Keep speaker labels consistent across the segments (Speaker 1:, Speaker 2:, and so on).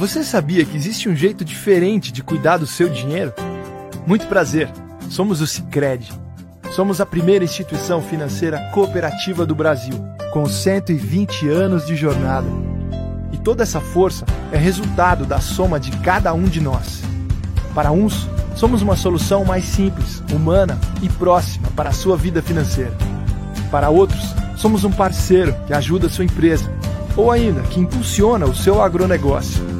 Speaker 1: Você sabia que existe um jeito diferente de cuidar do seu dinheiro? Muito prazer. Somos o Sicredi. Somos a primeira instituição financeira cooperativa do Brasil, com 120 anos de jornada. E toda essa força é resultado da soma de cada um de nós. Para uns, somos uma solução mais simples, humana e próxima para a sua vida financeira. Para outros, somos um parceiro que ajuda a sua empresa ou ainda que impulsiona o seu agronegócio.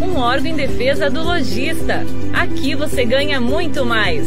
Speaker 2: um órgão em defesa do lojista. Aqui você ganha muito mais.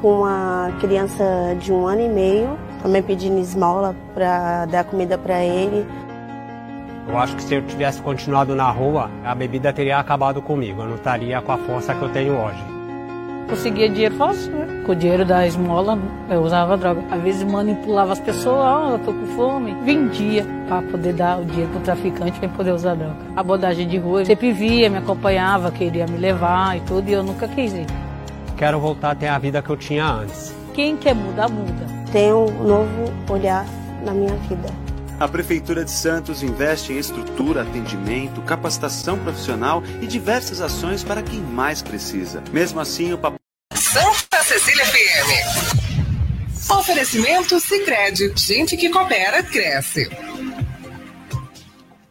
Speaker 3: Com uma criança de um ano e meio, também pedindo esmola para dar comida para ele.
Speaker 4: Eu acho que se eu tivesse continuado na rua, a bebida teria acabado comigo. Eu não estaria com a força que eu tenho hoje.
Speaker 5: Conseguia dinheiro fácil, né? Com o dinheiro da esmola, eu usava droga. Às vezes manipulava as pessoas, ó, oh, eu tô com fome. Vendia para poder dar o dinheiro pro traficante para poder usar droga. A abordagem de rua, sempre via, me acompanhava, queria me levar e tudo, e eu nunca quis ir
Speaker 4: quero voltar a ter a vida que eu tinha antes.
Speaker 5: Quem quer mudar, muda.
Speaker 3: Tenho um novo olhar na minha vida.
Speaker 6: A Prefeitura de Santos investe em estrutura, atendimento, capacitação profissional e diversas ações para quem mais precisa. Mesmo assim, o papo.
Speaker 7: Santa Cecília FM. Oferecimento Sicredi. Gente que coopera, cresce.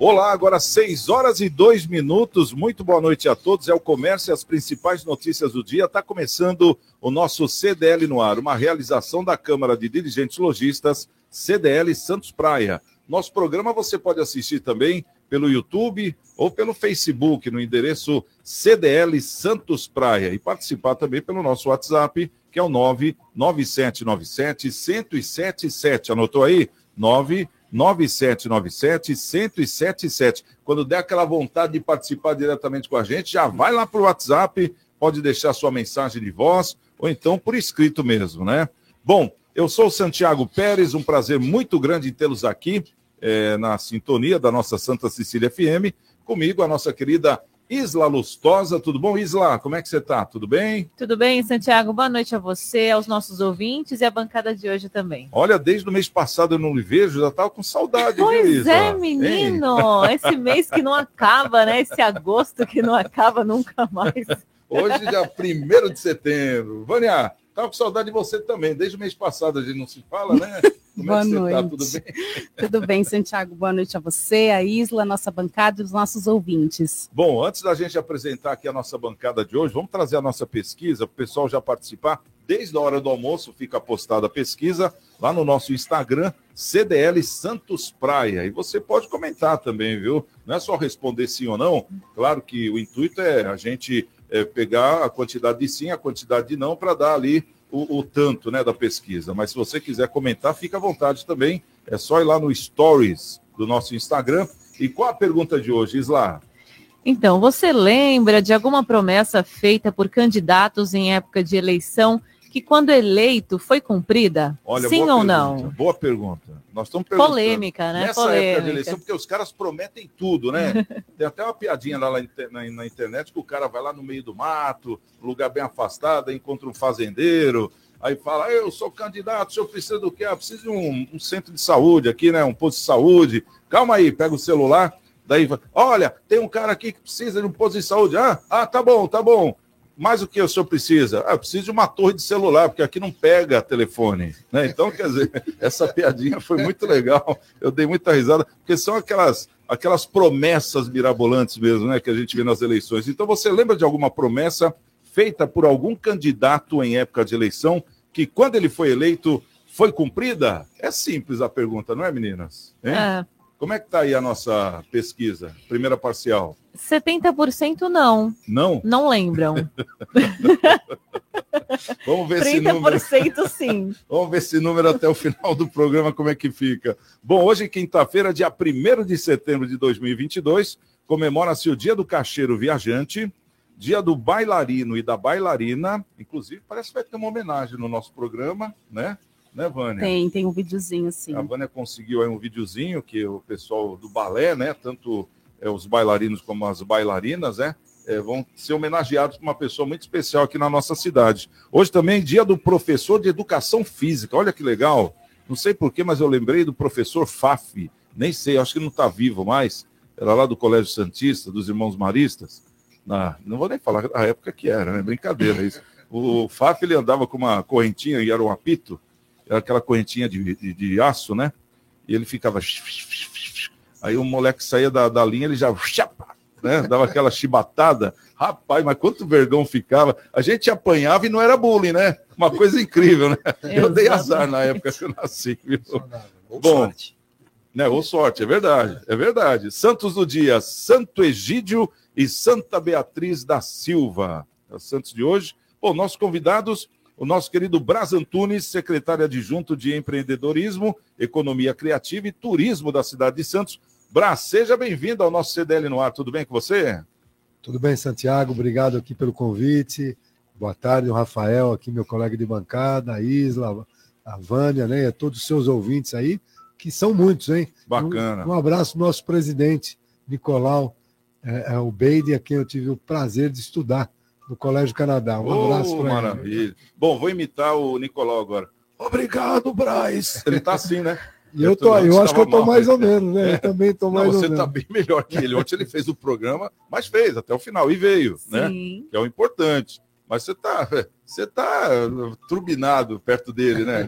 Speaker 8: Olá, agora 6 horas e 2 minutos. Muito boa noite a todos. É o comércio e as principais notícias do dia. Está começando o nosso CDL no ar, uma realização da Câmara de Dirigentes Logistas, CDL Santos Praia. Nosso programa você pode assistir também pelo YouTube ou pelo Facebook, no endereço CDL Santos Praia. E participar também pelo nosso WhatsApp, que é o 99797 1077. Anotou aí? 997 9797-1077. Quando der aquela vontade de participar diretamente com a gente, já vai lá para o WhatsApp, pode deixar sua mensagem de voz, ou então por escrito mesmo, né? Bom, eu sou o Santiago Pérez, um prazer muito grande tê-los aqui é, na sintonia da nossa Santa Cecília FM. Comigo, a nossa querida Isla Lustosa, tudo bom, Isla? Como é que você está? Tudo bem?
Speaker 9: Tudo bem, Santiago. Boa noite a você, aos nossos ouvintes e à bancada de hoje também.
Speaker 8: Olha, desde o mês passado eu não lhe vejo, já estava com saudade.
Speaker 9: Pois
Speaker 8: viu, Isla?
Speaker 9: é, menino. Hein? Esse mês que não acaba, né? Esse agosto que não acaba nunca mais.
Speaker 8: Hoje, dia 1 de setembro. Vânia, Estava com saudade de você também. Desde o mês passado a gente não se fala, né?
Speaker 10: Como Boa é que noite. Tá? Tudo bem? Tudo bem, Santiago. Boa noite a você, a Isla, a nossa bancada e os nossos ouvintes.
Speaker 8: Bom, antes da gente apresentar aqui a nossa bancada de hoje, vamos trazer a nossa pesquisa para o pessoal já participar. Desde a hora do almoço fica postada a pesquisa lá no nosso Instagram, CDL Santos Praia. E você pode comentar também, viu? Não é só responder sim ou não. Claro que o intuito é a gente é, pegar a quantidade de sim, a quantidade de não, para dar ali o, o, tanto né, da pesquisa. Mas se você quiser comentar, fica à vontade também. É só ir lá no Stories do nosso Instagram. E qual a pergunta de hoje, Isla?
Speaker 9: Então, você lembra de alguma promessa feita por candidatos em época de eleição que, quando eleito, foi cumprida?
Speaker 8: Olha,
Speaker 9: Sim ou
Speaker 8: pergunta,
Speaker 9: não?
Speaker 8: Boa pergunta. Nós estamos.
Speaker 9: Polêmica, né?
Speaker 8: Nessa
Speaker 9: Polêmica.
Speaker 8: época de eleição, porque os caras prometem tudo, né? Tem até uma piadinha lá na, na- internet que o cara vai lá no meio do mato, lugar bem afastado, encontra um fazendeiro, aí fala: Eu sou candidato, o senhor precisa do quê? Ah, preciso de um, um centro de saúde aqui, né? Um posto de saúde. Calma aí, pega o celular. Daí, olha, tem um cara aqui que precisa de um posto de saúde. Ah, ah, tá bom, tá bom. Mais o que o senhor precisa? Ah, eu preciso de uma torre de celular, porque aqui não pega telefone. Né? Então, quer dizer, essa piadinha foi muito legal. Eu dei muita risada, porque são aquelas, aquelas promessas mirabolantes mesmo, né? Que a gente vê nas eleições. Então, você lembra de alguma promessa feita por algum candidato em época de eleição que, quando ele foi eleito, foi cumprida? É simples a pergunta, não é, meninas? Hein?
Speaker 9: É,
Speaker 8: Como é que está aí a nossa pesquisa? Primeira parcial.
Speaker 9: 70% não.
Speaker 8: Não?
Speaker 9: Não lembram.
Speaker 8: Vamos ver esse número.
Speaker 9: 30% sim.
Speaker 8: Vamos ver esse número até o final do programa, como é que fica. Bom, hoje, quinta-feira, dia 1 de setembro de 2022, comemora-se o Dia do Cacheiro Viajante, Dia do Bailarino e da Bailarina. Inclusive, parece que vai ter uma homenagem no nosso programa, né? Né, Vânia?
Speaker 10: Tem, tem um videozinho assim.
Speaker 8: A Vânia conseguiu aí um videozinho que o pessoal do balé, né? Tanto é, os bailarinos como as bailarinas, né? é, vão ser homenageados por uma pessoa muito especial aqui na nossa cidade. Hoje também é dia do professor de educação física. Olha que legal. Não sei porquê, mas eu lembrei do professor Faf. Nem sei, acho que não está vivo mais. Era lá do Colégio Santista, dos Irmãos Maristas. Na, não vou nem falar a época que era, né? Brincadeira isso. O Faf ele andava com uma correntinha e era um apito. Era aquela correntinha de, de, de aço, né? E ele ficava. Aí o moleque saía da, da linha, ele já. Né? Dava aquela chibatada. Rapaz, mas quanto vergão ficava. A gente apanhava e não era bullying, né? Uma coisa incrível, né? Eu dei azar na época que eu nasci. Viu? Bom, né? Ou sorte, é verdade, é verdade. Santos do dia, Santo Egídio e Santa Beatriz da Silva. É os Santos de hoje. Bom, nossos convidados, o nosso querido Braz Antunes, secretário adjunto de empreendedorismo, economia criativa e turismo da cidade de Santos. Braz, seja bem-vindo ao nosso CDL no ar. Tudo bem com você?
Speaker 11: Tudo bem, Santiago? Obrigado aqui pelo convite. Boa tarde, o Rafael, aqui, meu colega de bancada, a Isla, a Vânia, né? A todos os seus ouvintes aí, que são muitos, hein?
Speaker 8: Bacana.
Speaker 11: Um, um abraço ao nosso presidente, Nicolau é, é, o Beide, a quem eu tive o prazer de estudar no Colégio Canadá. Um
Speaker 8: Oh,
Speaker 11: abraço para ele.
Speaker 8: maravilha. Bom, vou imitar o Nicolau agora. Obrigado, Braz. Ele tá assim, né?
Speaker 11: E eu, tô, eu acho que eu tô
Speaker 8: mal.
Speaker 11: mais ou menos, né? Eu também tô
Speaker 8: Não,
Speaker 11: mais ou
Speaker 8: você
Speaker 11: menos.
Speaker 8: está bem melhor que ele. Ontem ele fez o programa, mas fez até o final e veio, né?
Speaker 9: Sim.
Speaker 8: Que é o importante. Mas você está você tá turbinado perto dele, né?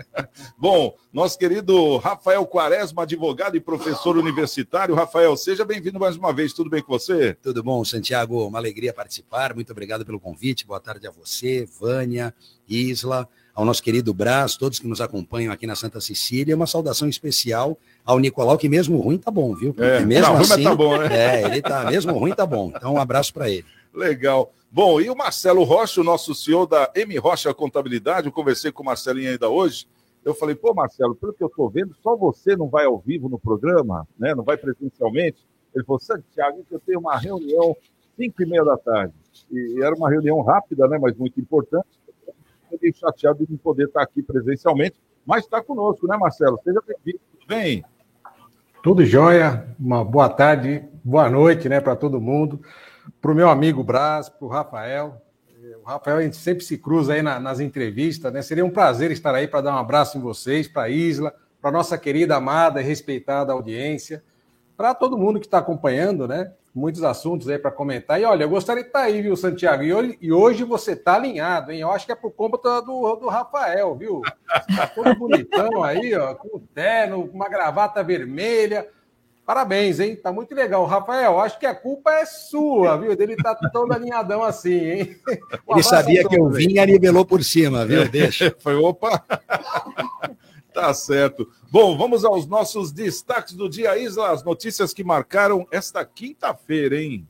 Speaker 8: Bom, nosso querido Rafael Quaresma, advogado e professor universitário. Rafael, seja bem-vindo mais uma vez. Tudo bem com você?
Speaker 12: Tudo bom, Santiago? Uma alegria participar. Muito obrigado pelo convite. Boa tarde a você, Vânia, Isla, ao nosso querido Brás, todos que nos acompanham aqui na Santa Cecília. Uma saudação especial ao Nicolau, que mesmo ruim tá bom, viu?
Speaker 8: É,
Speaker 12: mesmo
Speaker 8: tá ruim,
Speaker 12: assim,
Speaker 8: tá bom, né?
Speaker 12: É, ele tá mesmo ruim, tá bom. Então, um abraço para ele.
Speaker 8: Legal. Bom, e o Marcelo Rocha, o nosso CEO da M Rocha Contabilidade, eu conversei com o Marcelinho ainda hoje. Eu falei, pô, Marcelo, pelo que eu estou vendo, só você não vai ao vivo no programa, né? Não vai presencialmente. Ele falou, Santiago, eu tenho uma reunião 5 e meia da tarde. E era uma reunião rápida, né? Mas muito importante. Fiquei chateado de não poder estar aqui presencialmente, mas está conosco, né, Marcelo? Seja bem-vindo. Tudo bem?
Speaker 13: Tudo jóia, uma boa tarde, boa noite, né, para todo mundo. Para o meu amigo Braz, para o Rafael. Eh, O Rafael, a gente sempre se cruza aí na- nas entrevistas, né? Seria um prazer estar aí para dar um abraço em vocês, para a Isla, para nossa querida, amada e respeitada audiência, para todo mundo que está acompanhando, né? Muitos assuntos aí para comentar. E olha, eu gostaria de estar aí, viu, Santiago? E hoje, e hoje você está alinhado, hein? Eu acho que é por conta do, do Rafael, viu? Tá todo bonitão aí, ó, com terno, com uma gravata vermelha. Parabéns, hein? Tá muito legal. Rafael, acho que a culpa é sua, viu? Ele tá todo alinhadão assim, hein? Um
Speaker 12: Ele sabia que eu vinha e nivelou por cima, viu? Deixa.
Speaker 8: Foi, opa! tá certo. Bom, vamos aos nossos destaques do dia, Isla, as notícias que marcaram esta quinta-feira, hein?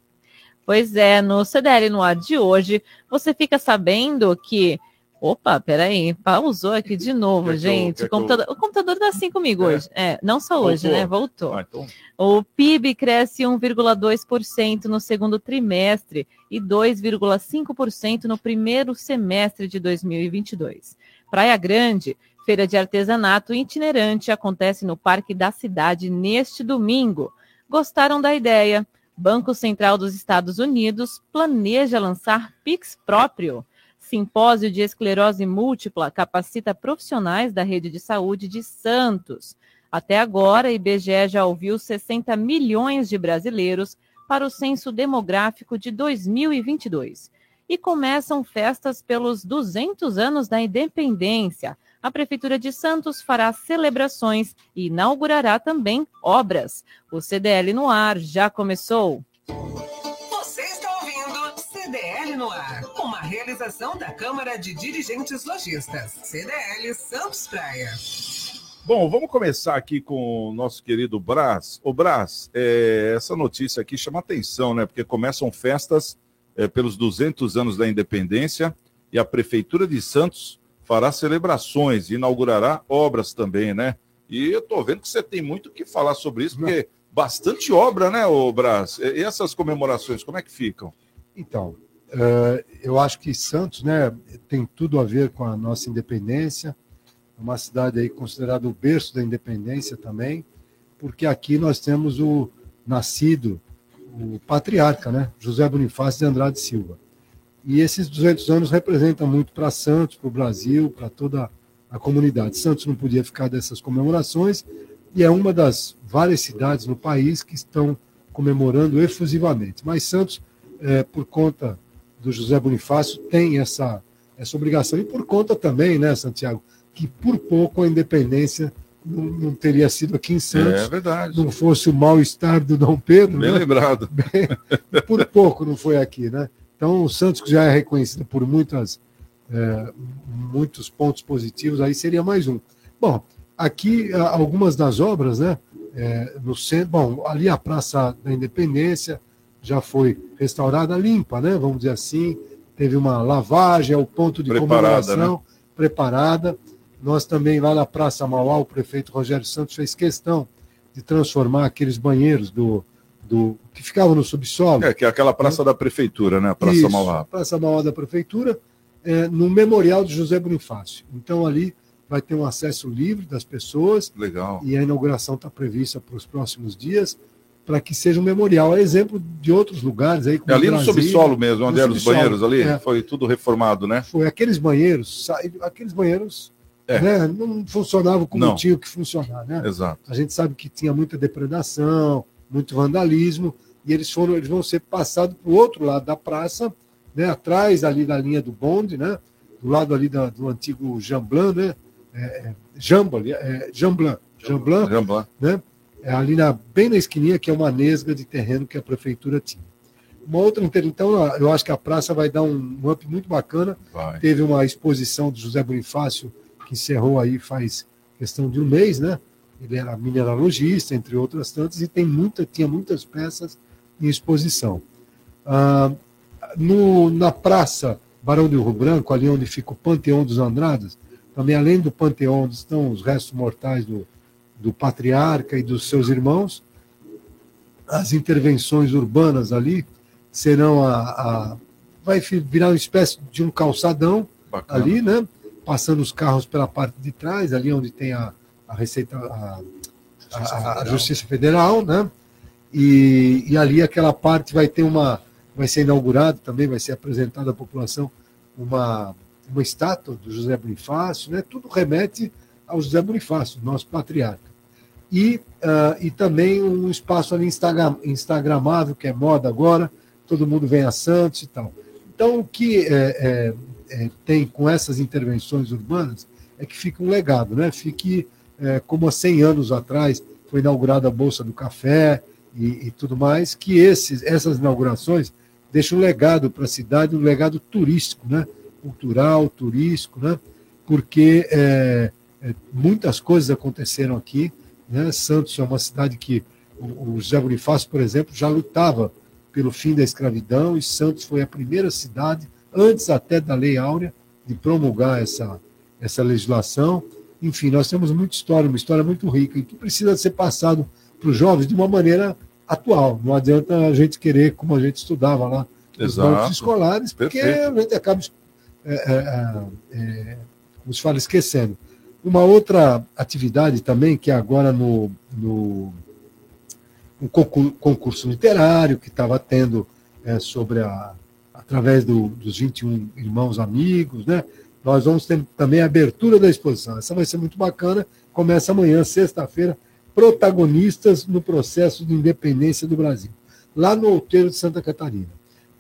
Speaker 9: Pois é, no CDL no ar de hoje, você fica sabendo que Opa, peraí, pausou aqui de novo,
Speaker 8: que
Speaker 9: gente. o,
Speaker 8: que eu-
Speaker 9: computador, o computador tá assim comigo
Speaker 8: É.
Speaker 9: hoje. É, não só hoje,
Speaker 8: Voltou?
Speaker 9: né? Voltou.
Speaker 8: Ah, então-
Speaker 9: O PIB cresce 1,2% no segundo trimestre e 2,5% no primeiro semestre de 2022. Praia Grande, feira de artesanato itinerante acontece no Parque da Cidade neste domingo. Gostaram da ideia? Banco Central dos Estados Unidos planeja lançar Pix próprio. Simpósio de Esclerose Múltipla capacita profissionais da rede de saúde de Santos. Até agora, a IBGE já ouviu 60 milhões de brasileiros para o censo demográfico de 2022. E começam festas pelos 200 anos da independência. A Prefeitura de Santos fará celebrações e inaugurará também obras. O CDL no ar já começou.
Speaker 7: Realização da Câmara de Dirigentes Lojistas. CDL Santos Praia.
Speaker 8: Bom, vamos começar aqui com o nosso querido Brás. O Brás, é, essa notícia aqui chama atenção, né? Porque começam festas é, pelos 200 anos da independência e a Prefeitura de Santos fará celebrações e inaugurará obras também, né? E eu tô vendo que você tem muito o que falar sobre isso, porque bastante obra, né, o Brás? E essas comemorações, como é que ficam?
Speaker 11: Então, eu acho que Santos né, tem tudo a ver com a nossa independência, é uma cidade aí considerada o berço da independência também, porque aqui nós temos o nascido, o patriarca, né, José Bonifácio de Andrade Silva. E esses 200 anos representam muito para Santos, para o Brasil, para toda a comunidade. Santos não podia ficar dessas comemorações e é uma das várias cidades no país que estão comemorando efusivamente. Mas Santos, é, por conta do José Bonifácio, tem essa, essa obrigação. E por conta também, né, Santiago, que por pouco a independência não, não teria sido aqui em Santos.
Speaker 8: É verdade.
Speaker 11: Não fosse o mal-estar do Dom Pedro.
Speaker 8: Bem
Speaker 11: né?
Speaker 8: lembrado.
Speaker 11: Bem- por pouco não foi aqui, né? Então, o Santos, que já é reconhecido por muitas, é, muitos pontos positivos, aí seria mais um. Bom, aqui algumas das obras, né? é, no centro, bom, ali a Praça da Independência já foi restaurada limpa, né? Vamos dizer assim. Teve uma lavagem, é o ponto de
Speaker 8: Preparada,
Speaker 11: comemoração
Speaker 8: né?
Speaker 11: preparada. Nós também, lá na Praça Mauá, o prefeito Rogério Santos fez questão de transformar aqueles banheiros do, do que ficavam no subsolo.
Speaker 8: É, que é aquela praça da prefeitura, né? A Praça
Speaker 11: Isso,
Speaker 8: Mauá.
Speaker 11: Praça Mauá da Prefeitura, é, no Memorial de José Bonifácio. Então, ali vai ter um acesso livre das pessoas.
Speaker 8: Legal.
Speaker 11: E a inauguração está prevista para os próximos dias, para que seja um memorial. É exemplo de outros lugares aí. como
Speaker 8: É ali no
Speaker 11: Brasília,
Speaker 8: subsolo mesmo, onde
Speaker 11: no
Speaker 8: eram os banheiros ali,
Speaker 11: É,
Speaker 8: foi tudo reformado, né?
Speaker 11: foi aqueles banheiros, aqueles banheiros
Speaker 8: É.
Speaker 11: né, não funcionavam como
Speaker 8: Não.
Speaker 11: tinham que funcionar. Né?
Speaker 8: Exato.
Speaker 11: A gente sabe que tinha muita depredação, muito vandalismo, e eles foram, eles vão ser passados para o outro lado da praça, né, atrás ali da linha do bonde, né, do lado ali da- do antigo Jamblan, né, é, é, Jambo, ali, é, Jamblan, Jamblan,
Speaker 8: Jamblan.
Speaker 11: né, é ali na, bem na esquininha, que é uma nesga de terreno que a prefeitura tinha. Uma outra, então, eu acho que a praça vai dar um, um up muito bacana.
Speaker 8: Vai.
Speaker 11: Teve uma exposição do José Bonifácio, que encerrou aí faz questão de um mês, né? Ele era mineralogista, entre outras tantas, e tem muita, tinha muitas peças em exposição. Ah, no, na Praça Barão de Rio Branco, ali onde fica o Panteão dos Andradas, também além do Panteão, onde estão os restos mortais do, do patriarca e dos seus irmãos, as intervenções urbanas ali serão a, a- vai virar uma espécie de um calçadão
Speaker 8: Bacana.
Speaker 11: ali, né? Passando os carros pela parte de trás, ali onde tem a, a Receita, a, a- a Justiça Federal, né? E, e ali aquela parte vai ter uma, vai ser inaugurado também, vai ser apresentada à população uma, uma estátua do José Bonifácio, né? Tudo remete ao José Bonifácio, nosso patriarca. E, ah, e também um espaço ali instagram, instagramável, que é moda agora, todo mundo vem a Santos e tal. Então, o que é, é, é, tem com essas intervenções urbanas é que fica um legado, né? Fique é, como há 100 anos atrás foi inaugurada a Bolsa do Café e, e tudo mais, que esses, essas inaugurações deixam um legado para a cidade, um legado turístico, né? Cultural, turístico, né? Porque é, é, muitas coisas aconteceram aqui, né? Santos é uma cidade que o, o José Bonifácio, por exemplo, já lutava pelo fim da escravidão e Santos foi a primeira cidade, antes até da Lei Áurea, de promulgar essa, essa legislação. Enfim, nós temos muita história, uma história muito rica, e que precisa ser passado para os jovens de uma maneira atual. Não adianta a gente querer, como a gente estudava lá, nos bancos escolares, porque Perfeito. a gente acaba, é, é, é, é, como se fala, esquecendo. Uma outra atividade também, que é agora no, no um concurso literário que estava tendo é, sobre a através do, dos 21 irmãos amigos, né? Nós vamos ter também a abertura da exposição. Essa vai ser muito bacana. Começa amanhã, sexta-feira, protagonistas no processo de independência do Brasil, lá no Outeiro de Santa Catarina.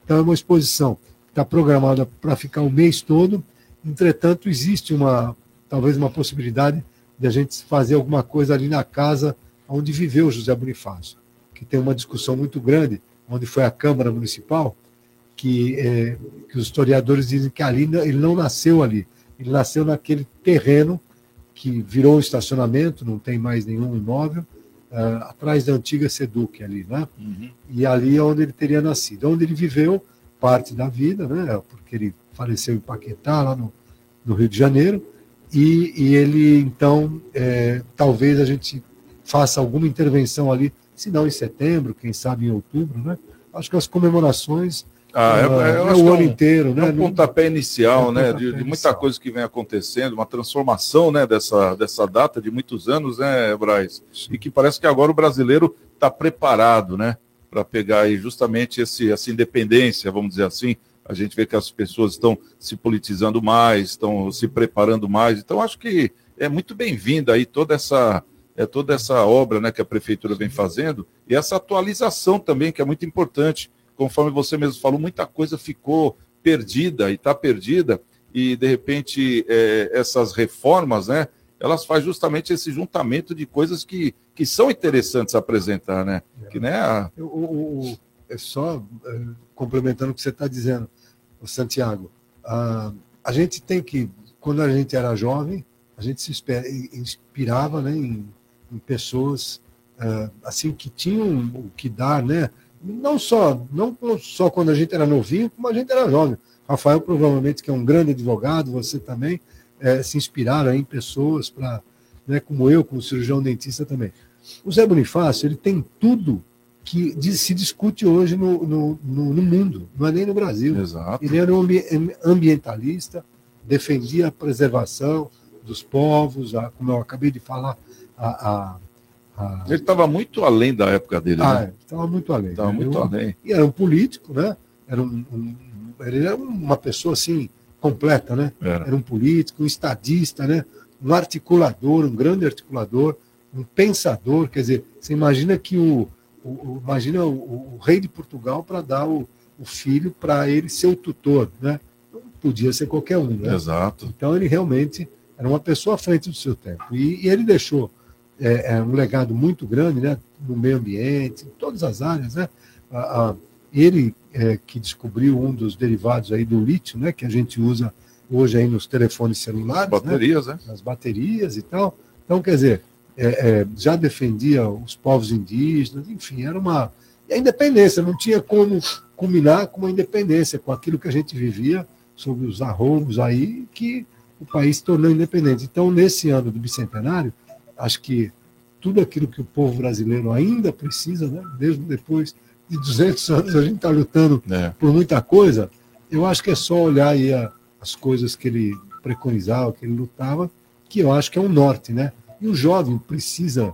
Speaker 11: Então é uma exposição que está programada para ficar o mês todo. Entretanto, existe uma talvez uma possibilidade de a gente fazer alguma coisa ali na casa onde viveu José Bonifácio, que tem uma discussão muito grande, onde foi a Câmara Municipal, que, é, que os historiadores dizem que ali ele não nasceu ali, ele nasceu naquele terreno que virou um estacionamento, não tem mais nenhum imóvel, uh, atrás da antiga Seduc ali, né? Uhum. E ali é onde ele teria nascido, onde ele viveu parte da vida, né? Porque ele faleceu em Paquetá, lá no, no Rio de Janeiro, e, e ele, então, é, talvez a gente faça alguma intervenção ali, se não em setembro, quem sabe em outubro, né? Acho que as comemorações
Speaker 8: ah, é, é, é o ano é um, inteiro, né? É um pontapé inicial, é um né? Pontapé de, de, muita inicial. coisa que vem acontecendo, uma transformação, né? Dessa, dessa data de muitos anos, né, Braz? E que parece que agora o brasileiro está preparado, né? Para pegar aí justamente esse, essa independência, vamos dizer assim. A gente vê que as pessoas estão se politizando mais, estão se preparando mais. Então, acho que é muito bem-vinda aí toda essa é toda essa obra, né, que a prefeitura vem fazendo e essa atualização também que é muito importante conforme você mesmo falou, muita coisa ficou perdida e está perdida, e de repente é, essas reformas, né, elas fazem justamente esse juntamento de coisas que, que são interessantes a apresentar, né? É. Que, né a...
Speaker 11: o, o, é só é, complementando o que você está dizendo, Santiago, a, a gente tem que, quando a gente era jovem, a gente se inspirava né, em, em pessoas uh, assim que tinham o que dar, né? não só, não só quando a gente era novinho, como a gente era jovem. Rafael, provavelmente, que é um grande advogado, você também, é, se inspiraram em pessoas para, né, como eu, como cirurgião dentista também. O Zé Bonifácio, ele tem tudo que se discute hoje no, no, no, no mundo, não é nem no Brasil.
Speaker 8: Exato.
Speaker 11: Ele era um ambientalista, defendia a preservação dos povos, a, como eu acabei de falar, a, a
Speaker 8: ah. Ele estava muito além da época dele.
Speaker 11: Ah, né? estava muito além.
Speaker 8: Estava né? muito além.
Speaker 11: E era um político, né? Era um, um, ele era uma pessoa assim, completa, né? Era. era um político, um estadista, né? Um articulador, um grande articulador, um pensador. Quer dizer, você imagina que o. o, o imagina o, o, rei de Portugal para dar o, filho para ele ser o tutor, né? Não podia ser qualquer um, né?
Speaker 8: Exato.
Speaker 11: Então ele realmente era uma pessoa à frente do seu tempo. E, e ele deixou é, é, um legado muito grande né, no meio ambiente, em todas as áreas. Né? A, a, ele é, que descobriu um dos derivados aí do lítio, né, que a gente usa hoje aí nos telefones celulares.
Speaker 8: As baterias, né?
Speaker 11: né? As baterias e tal. Então, quer dizer, é, é, já defendia os povos indígenas, enfim, era uma. E a independência, não tinha como culminar com uma independência, com aquilo que a gente vivia sobre os arrombos aí, que o país se tornou independente. Então, nesse ano do bicentenário, acho que tudo aquilo que o povo brasileiro ainda precisa, né? mesmo depois de 200 anos a gente está lutando é. por muita coisa, eu acho que é só olhar aí a, as coisas que ele preconizava, que ele lutava, que eu acho que é um norte, né? E o jovem precisa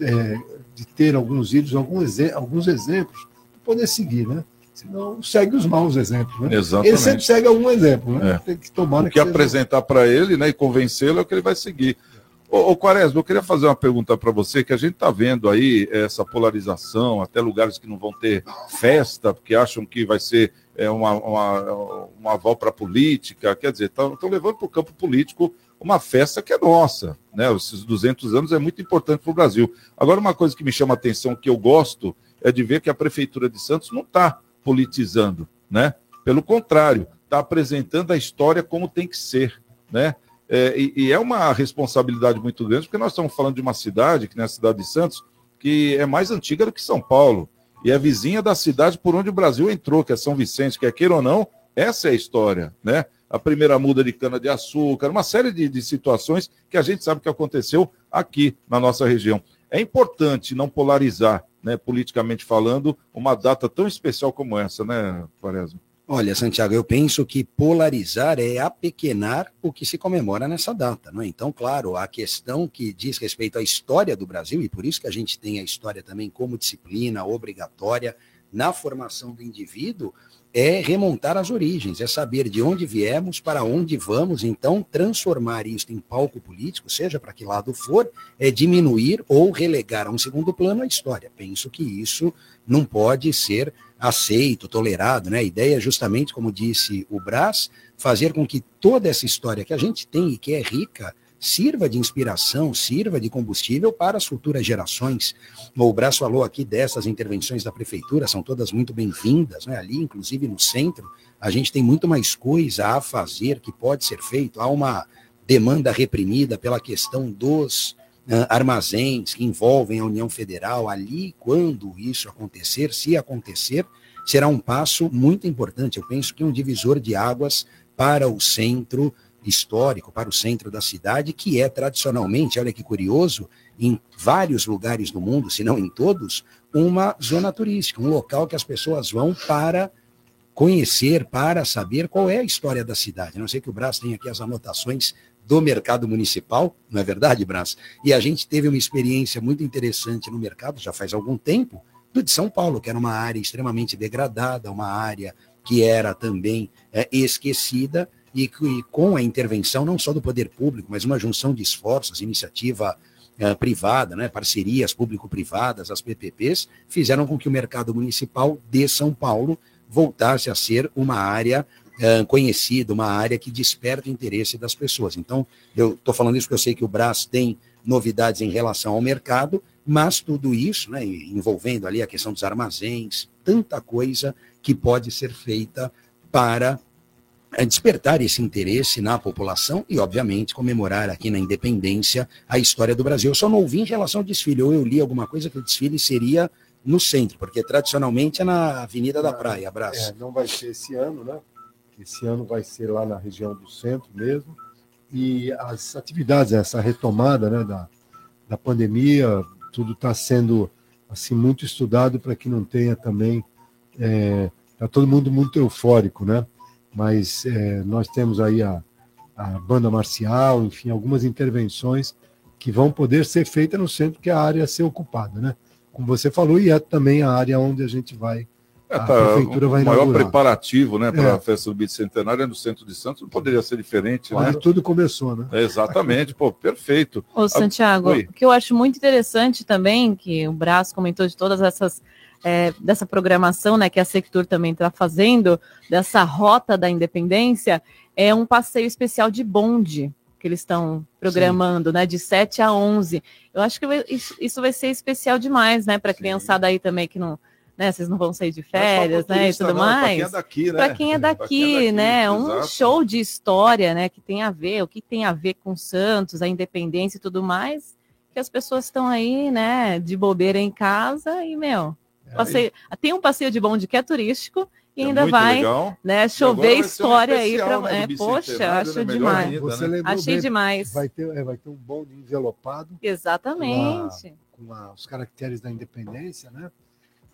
Speaker 11: é, de ter alguns ídolos, alguns, alguns exemplos para poder seguir, né? Senão segue os maus exemplos, né?
Speaker 8: Exatamente.
Speaker 11: Ele sempre segue algum exemplo, né?
Speaker 8: É. Tem que tomar. O que, apresentar para ele, né, e convencê-lo é o que ele vai seguir. Ô, ô Quaresma, eu queria fazer uma pergunta para você, que a gente está vendo aí essa polarização, até lugares que não vão ter festa, porque acham que vai ser é, uma, uma, uma aval para a política, quer dizer, estão levando para o campo político uma festa que é nossa, né? Esses 200 anos é muito importante para o Brasil. Agora, uma coisa que me chama a atenção, que eu gosto, é de ver que a Prefeitura de Santos não está politizando, né? Pelo contrário, está apresentando a história como tem que ser, né? É, e, e, é uma responsabilidade muito grande, porque nós estamos falando de uma cidade, que é a cidade de Santos, que é mais antiga do que São Paulo. E é vizinha da cidade por onde o Brasil entrou, que é São Vicente, quer queira ou não, essa é a história, né? A primeira muda de cana-de-açúcar, uma série de, de situações que a gente sabe que aconteceu aqui na nossa região. É importante não polarizar, né, politicamente falando, uma data tão especial como essa, né, Quaresma?
Speaker 12: Olha, Santiago, eu penso que polarizar é apequenar o que se comemora nessa data. Não é? Então, claro, a questão que diz respeito à história do Brasil, e por isso que a gente tem a história também como disciplina obrigatória na formação do indivíduo, é remontar as origens, é saber de onde viemos, para onde vamos, então transformar isso em palco político, seja para que lado for, é diminuir ou relegar a um segundo plano a história. Penso que isso não pode ser aceito, tolerado, né? A ideia é justamente, como disse o Brás, fazer com que toda essa história que a gente tem e que é rica sirva de inspiração, sirva de combustível para as futuras gerações. O Brás falou aqui dessas intervenções da prefeitura, são todas muito bem-vindas, né? Ali, inclusive no centro, a gente tem muito mais coisa a fazer que pode ser feito. Há uma demanda reprimida pela questão dos uh, armazéns que envolvem a União Federal, ali, quando isso acontecer, se acontecer, será um passo muito importante. Eu penso que um divisor de águas para o centro histórico, para o centro da cidade, que é tradicionalmente, olha que curioso, em vários lugares do mundo, se não em todos, uma zona turística, um local que as pessoas vão para conhecer, para saber qual é a história da cidade. Não sei que o Brás tem aqui as anotações do mercado municipal, não é verdade, Brás? E a gente teve uma experiência muito interessante no mercado, já faz algum tempo, do de São Paulo, que era uma área extremamente degradada, uma área que era também é, esquecida, e, e, com a intervenção não só do poder público, mas uma junção de esforços, iniciativa é, privada, né, parcerias público-privadas, as PPPs, fizeram com que o mercado municipal de São Paulo voltasse a ser uma área uh, conhecida, uma área que desperta o interesse das pessoas. Então, eu estou falando isso porque eu sei que o Brás tem novidades em relação ao mercado, mas tudo isso, né, envolvendo ali a questão dos armazéns, tanta coisa que pode ser feita para eh, despertar esse interesse na população e, obviamente, comemorar aqui na independência a história do Brasil. Eu só não ouvi em relação ao desfile, ou eu li alguma coisa que o desfile seria no centro, porque tradicionalmente é na Avenida da Praia. Abraço.
Speaker 11: É, não vai ser esse ano, né? Esse ano vai ser lá na região do centro mesmo. E as atividades, essa retomada né, da, da pandemia, tudo está sendo assim muito estudado para que não tenha também. Está é, tá todo mundo muito eufórico, né? Mas é, nós temos aí a, a banda marcial, enfim, algumas intervenções que vão poder ser feitas no centro, que é a área a ser ocupada, né? Como você falou, e é também a área onde a gente vai
Speaker 8: é, tá, a prefeitura vai o maior preparativo né, para é. a festa do Bicentenário é no centro de Santos, não poderia ser diferente.
Speaker 11: Quando
Speaker 8: né?
Speaker 11: tudo começou, né?
Speaker 8: É, exatamente, pô, perfeito.
Speaker 9: Ô, Santiago, o que eu acho muito interessante também, que o Brás comentou de todas essas. É, dessa programação né, que a Sectur também está fazendo, dessa rota da independência, é um passeio especial de bonde que eles estão programando, Sim. né, de 7 a 11. Eu acho que isso, vai ser especial demais, né, para a criançada aí também que não né? Vocês não vão sair de férias, né? E tudo não, mais. Para quem é
Speaker 8: daqui, né?
Speaker 9: Para quem é daqui, quem é daqui né? Exato. Um show de história, né? Que tem a ver, o que tem a ver com Santos, a independência e tudo mais, que as pessoas estão aí, né? De bobeira em casa e, meu, é passeio, tem um passeio de bonde que é turístico e é ainda vai legal. né, chover história aí para. Né, é, poxa, né, acho demais. Ainda, né? Achei bem, demais.
Speaker 11: Vai ter, é, vai ter um bonde envelopado.
Speaker 9: Exatamente.
Speaker 11: Com, a, com os caracteres da independência, né?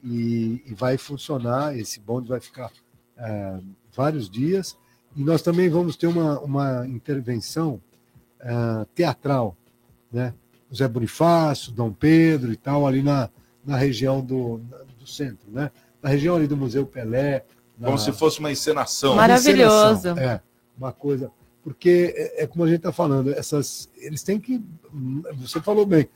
Speaker 11: e, e vai funcionar. Esse bonde vai ficar é, vários dias. E nós também vamos ter uma, uma intervenção é, teatral, né? Zé Bonifácio, Dom Pedro e tal, ali na, na região do, do centro, né? Na região ali do Museu Pelé.
Speaker 8: Na... Como se fosse uma encenação.
Speaker 9: Maravilhoso.
Speaker 11: Uma encenação, é, uma coisa. Porque é, é como a gente está falando, essas, eles têm que. Você falou bem,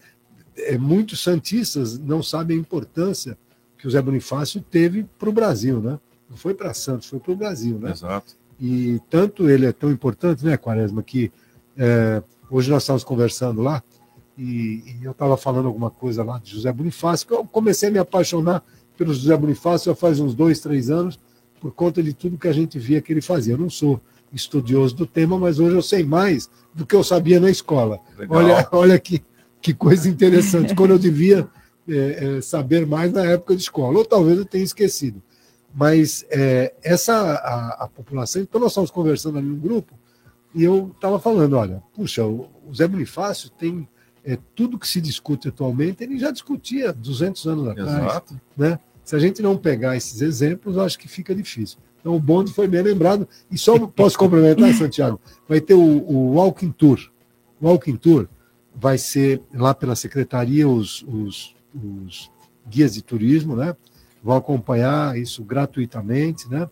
Speaker 11: é, muitos santistas não sabem a importância que o Zé Bonifácio teve para o Brasil, né? Não foi para Santos, foi para o Brasil, né?
Speaker 8: Exato.
Speaker 11: E tanto ele é tão importante, né, Quaresma, que é, hoje nós estávamos conversando lá e, e eu estava falando alguma coisa lá de José Bonifácio, que eu comecei a me apaixonar pelo José Bonifácio já faz uns dois, três anos, por conta de tudo que a gente via que ele fazia. Eu não sou estudioso do tema, mas hoje eu sei mais do que eu sabia na escola. Legal. Olha, olha que, que coisa interessante. Quando eu devia é, é, saber mais na época de escola, ou talvez eu tenha esquecido. Mas é, essa a, a, população, então nós estamos conversando ali no grupo, e eu estava falando, olha, puxa, o, o Zé Bonifácio tem é, tudo que se discute atualmente, ele já discutia 200 anos atrás. Exato. Né? Se a gente não pegar esses exemplos, acho que fica difícil. Então o bonde foi bem lembrado. E só posso complementar, Santiago, vai ter o, o Walking Tour. O Walking Tour vai ser lá pela secretaria, os, os, os guias de turismo, né? Vão acompanhar isso gratuitamente, né?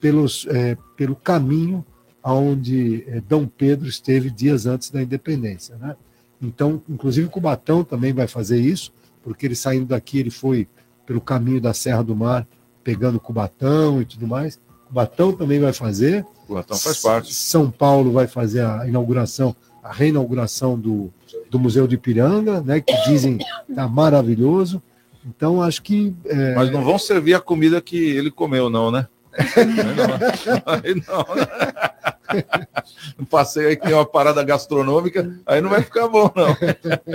Speaker 11: Pelos, é, pelo caminho aonde é, Dom Pedro esteve dias antes da independência, né? Então, inclusive Cubatão também vai fazer isso, porque ele saindo daqui, ele foi pelo caminho da Serra do Mar, pegando Cubatão e tudo mais. Cubatão também vai fazer.
Speaker 8: Cubatão faz parte.
Speaker 11: São Paulo vai fazer a inauguração, a reinauguração do, do Museu de Ipiranga, né, que dizem que está maravilhoso. Então, acho que.
Speaker 8: É... Mas não vão servir a comida que ele comeu, não, né? Aí não. Um passeio aí que tem uma parada gastronômica, aí não vai ficar bom, não.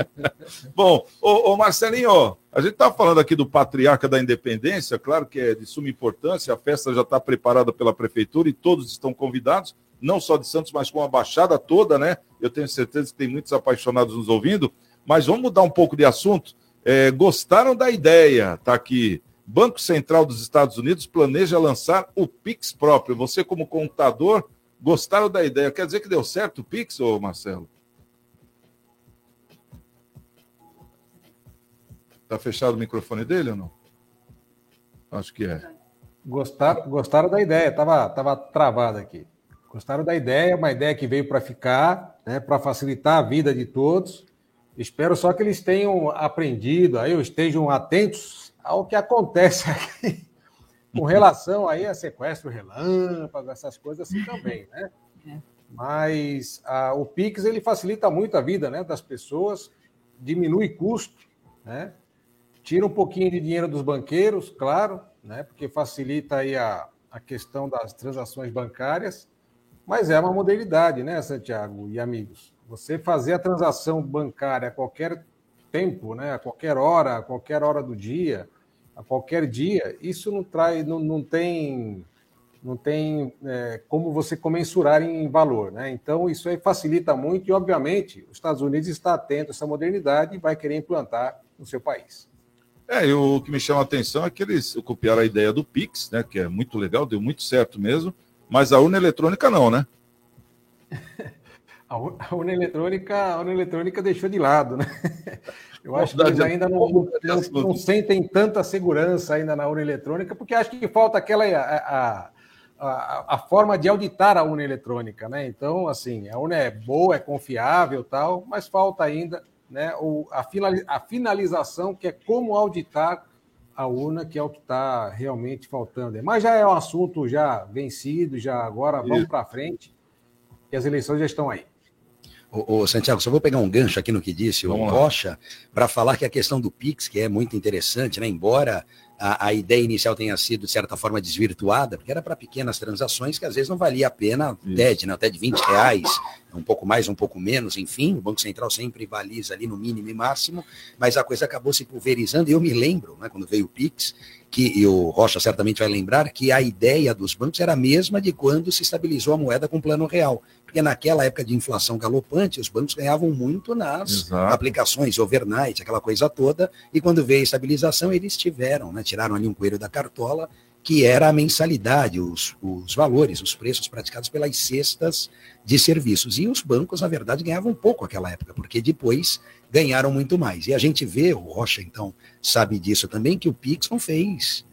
Speaker 8: Bom, ô, ô Marcelinho, a gente está falando aqui do Patriarca da Independência, claro que é de suma importância, a festa já está preparada pela Prefeitura e todos estão convidados, não só de Santos, mas com a Baixada toda, né? Eu tenho certeza que tem muitos apaixonados nos ouvindo, mas vamos mudar um pouco de assunto. É, gostaram da ideia? Tá aqui. Banco Central dos Estados Unidos planeja lançar o Pix próprio. Você, como contador, gostaram da ideia? Quer dizer que deu certo o Pix, ô Marcelo? Tá fechado o microfone dele ou não? Acho que é.
Speaker 13: Gostaram, gostaram da ideia, tava, tava travado aqui. Gostaram da ideia, uma ideia que veio para ficar, né, para facilitar a vida de todos. Espero só que eles tenham aprendido, aí estejam atentos ao que acontece aqui com relação aí a sequestro relâmpago, essas coisas assim também, né? É. Mas a, o Pix ele facilita muito a vida né, das pessoas, diminui custo, né? Tira um pouquinho de dinheiro dos banqueiros, claro, né? Porque facilita aí a, a questão das transações bancárias, mas é uma modalidade, né, Santiago e amigos? Você fazer a transação bancária a qualquer tempo, né, a qualquer hora, a qualquer hora do dia, a qualquer dia, isso não traz, não, não tem, não tem é, como você comensurar em valor, né? Então isso aí facilita muito e obviamente os Estados Unidos está atento a essa modernidade e vai querer implantar no seu país.
Speaker 8: É, e o que me chama a atenção é que eles copiaram a ideia do Pix, né? Que é muito legal, deu muito certo mesmo, mas a urna eletrônica não, né?
Speaker 13: A urna eletrônica, a urna eletrônica deixou de lado, né? Eu acho que eles ainda não, não, não, sentem tanta segurança ainda na urna eletrônica, porque acho que falta aquela a, a, a, forma de auditar a urna eletrônica, né? Então, assim, a urna é boa, é confiável, tal, mas falta ainda, né, o, a, a finalização que é como auditar a urna, que é o que está realmente faltando. Mas já é um assunto já vencido, já agora vamos para frente, e as eleições já estão aí.
Speaker 12: O, Santiago, só vou pegar um gancho aqui no que disse Vamos o Rocha, para falar que a questão do Pix, que é muito interessante, né? embora a, a, ideia inicial tenha sido, de certa forma, desvirtuada, porque era para pequenas transações que às vezes não valia a pena TED, né? até de 20 reais, um pouco mais, um pouco menos, enfim, o Banco Central sempre baliza ali no mínimo e máximo, mas a coisa acabou se pulverizando, e eu me lembro, né, quando veio o Pix, que e o Rocha certamente vai lembrar, que a ideia dos bancos era a mesma de quando se estabilizou a moeda com plano real. Porque naquela época de inflação galopante, os bancos ganhavam muito nas Exato. aplicações overnight, aquela coisa toda, e quando veio a estabilização, eles tiveram, né, tiraram ali um coelho da cartola, que era a mensalidade, os, os valores, os preços praticados pelas cestas de serviços. E os bancos, na verdade, ganhavam pouco naquela época, porque depois ganharam muito mais. E a gente vê, o Rocha, então, sabe disso também, que o Pix não fez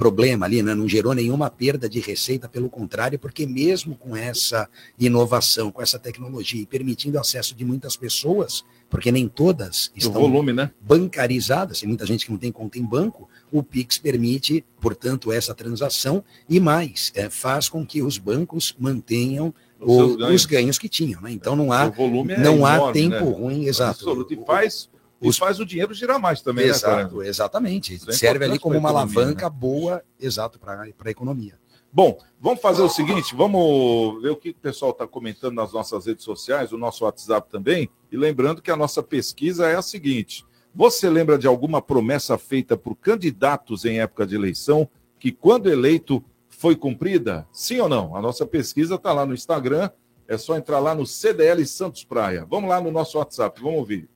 Speaker 12: problema ali, né? não gerou nenhuma perda de receita, pelo contrário, porque mesmo com essa inovação, com essa tecnologia e permitindo acesso de muitas pessoas, porque nem todas estão
Speaker 8: volume, né?
Speaker 12: bancarizadas, tem muita gente que não tem conta em banco, o Pix permite, portanto, essa transação e mais, é, faz com que os bancos mantenham os, o, ganhos. os ganhos. que tinham. Né? Então não há, é não há enorme, tempo né? ruim, exato.
Speaker 8: Absoluto. E faz os... faz o dinheiro girar mais também,
Speaker 12: né, exato, né, Exatamente. É Serve ali como uma alavanca né? boa, exato, para a economia.
Speaker 8: Bom, vamos fazer o seguinte, vamos ver o que o pessoal está comentando nas nossas redes sociais, o nosso WhatsApp também. E lembrando que a nossa pesquisa é a seguinte: você lembra de alguma promessa feita por candidatos em época de eleição que, quando eleito, foi cumprida? Sim ou não? A nossa pesquisa está lá no Instagram. É só entrar lá no CDL Santos Praia. Vamos lá no nosso WhatsApp, vamos ouvir.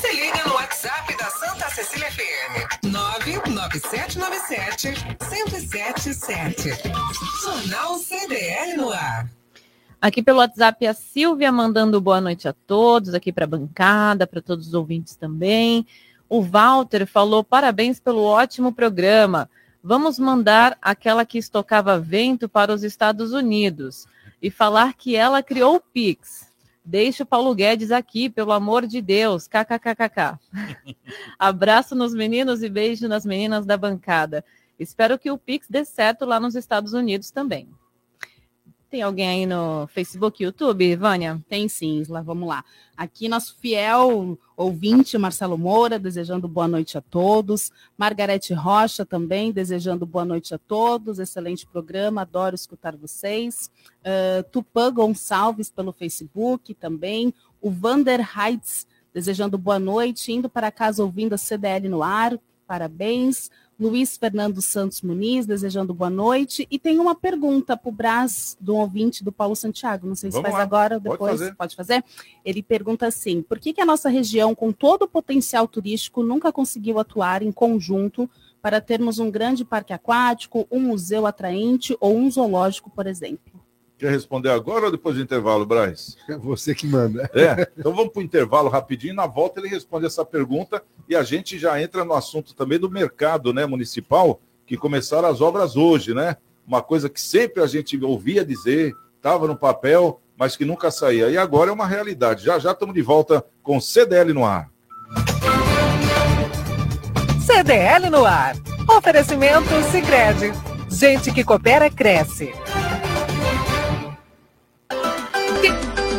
Speaker 7: Se liga no WhatsApp da Santa Cecília FM. 99797-1077. Jornal CDL no ar.
Speaker 9: Aqui pelo WhatsApp a Silvia mandando boa noite a todos, aqui para a bancada, para todos os ouvintes também. O Walter falou parabéns pelo ótimo programa. Vamos mandar aquela que estocava vento para os Estados Unidos e falar que ela criou o Pix. Deixa o Paulo Guedes aqui, pelo amor de Deus. KKKKK. Abraço nos meninos e beijo nas meninas da bancada. Espero que o Pix dê certo lá nos Estados Unidos também. Tem alguém aí no Facebook, YouTube, Vânia?
Speaker 10: Tem sim, Isla, vamos lá. Aqui nosso fiel ouvinte, Marcelo Moura, desejando boa noite a todos. Margarete Rocha também, desejando boa noite a todos. Excelente programa, adoro escutar vocês. Uh, Tupã Gonçalves pelo Facebook também. O Vander Heitz, desejando boa noite, indo para casa ouvindo a CDL no ar. Parabéns. Luiz Fernando Santos Muniz, desejando boa noite. E tem uma pergunta para o Brás, do ouvinte do Paulo Santiago. Não sei se
Speaker 8: Vamos
Speaker 10: faz
Speaker 8: lá.
Speaker 10: agora ou
Speaker 8: Pode
Speaker 10: depois.
Speaker 8: fazer.
Speaker 10: Pode fazer? Ele pergunta assim: por que, que a nossa região, com todo o potencial turístico, nunca conseguiu atuar em conjunto para termos um grande parque aquático, um museu atraente ou um zoológico, por exemplo?
Speaker 8: Quer responder agora ou depois do intervalo, Braz?
Speaker 11: É você que manda.
Speaker 8: É, então vamos para o intervalo rapidinho. Na volta ele responde essa pergunta e a gente já entra no assunto também do mercado né, municipal, que começaram as obras hoje, né? Uma coisa que sempre a gente ouvia dizer, estava no papel, mas que nunca saía. E agora é uma realidade. Já já estamos de volta com CDL no ar.
Speaker 7: CDL no ar. Oferecimento Sicredi. Gente que coopera cresce.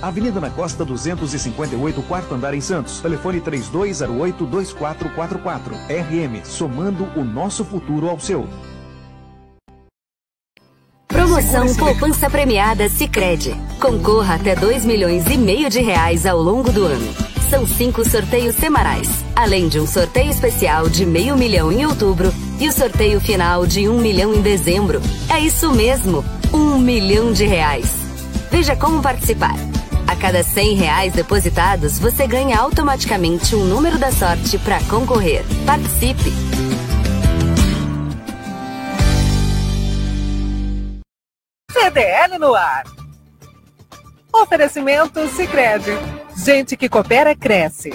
Speaker 14: Avenida na Costa 258, quarto andar em Santos. Telefone 3208-2444. RM, somando o nosso futuro ao seu.
Speaker 15: Promoção Poupança Premiada Sicredi. Concorra até 2 milhões e meio de reais ao longo do ano. São cinco sorteios semanais, além de um sorteio especial de meio milhão em outubro e o sorteio final de um milhão em dezembro. É isso mesmo, um milhão de reais. Veja como participar. A cada 100 reais depositados, você ganha automaticamente um número da sorte para concorrer. Participe!
Speaker 7: CDL no ar. Oferecimento Sicredi. Gente que coopera cresce.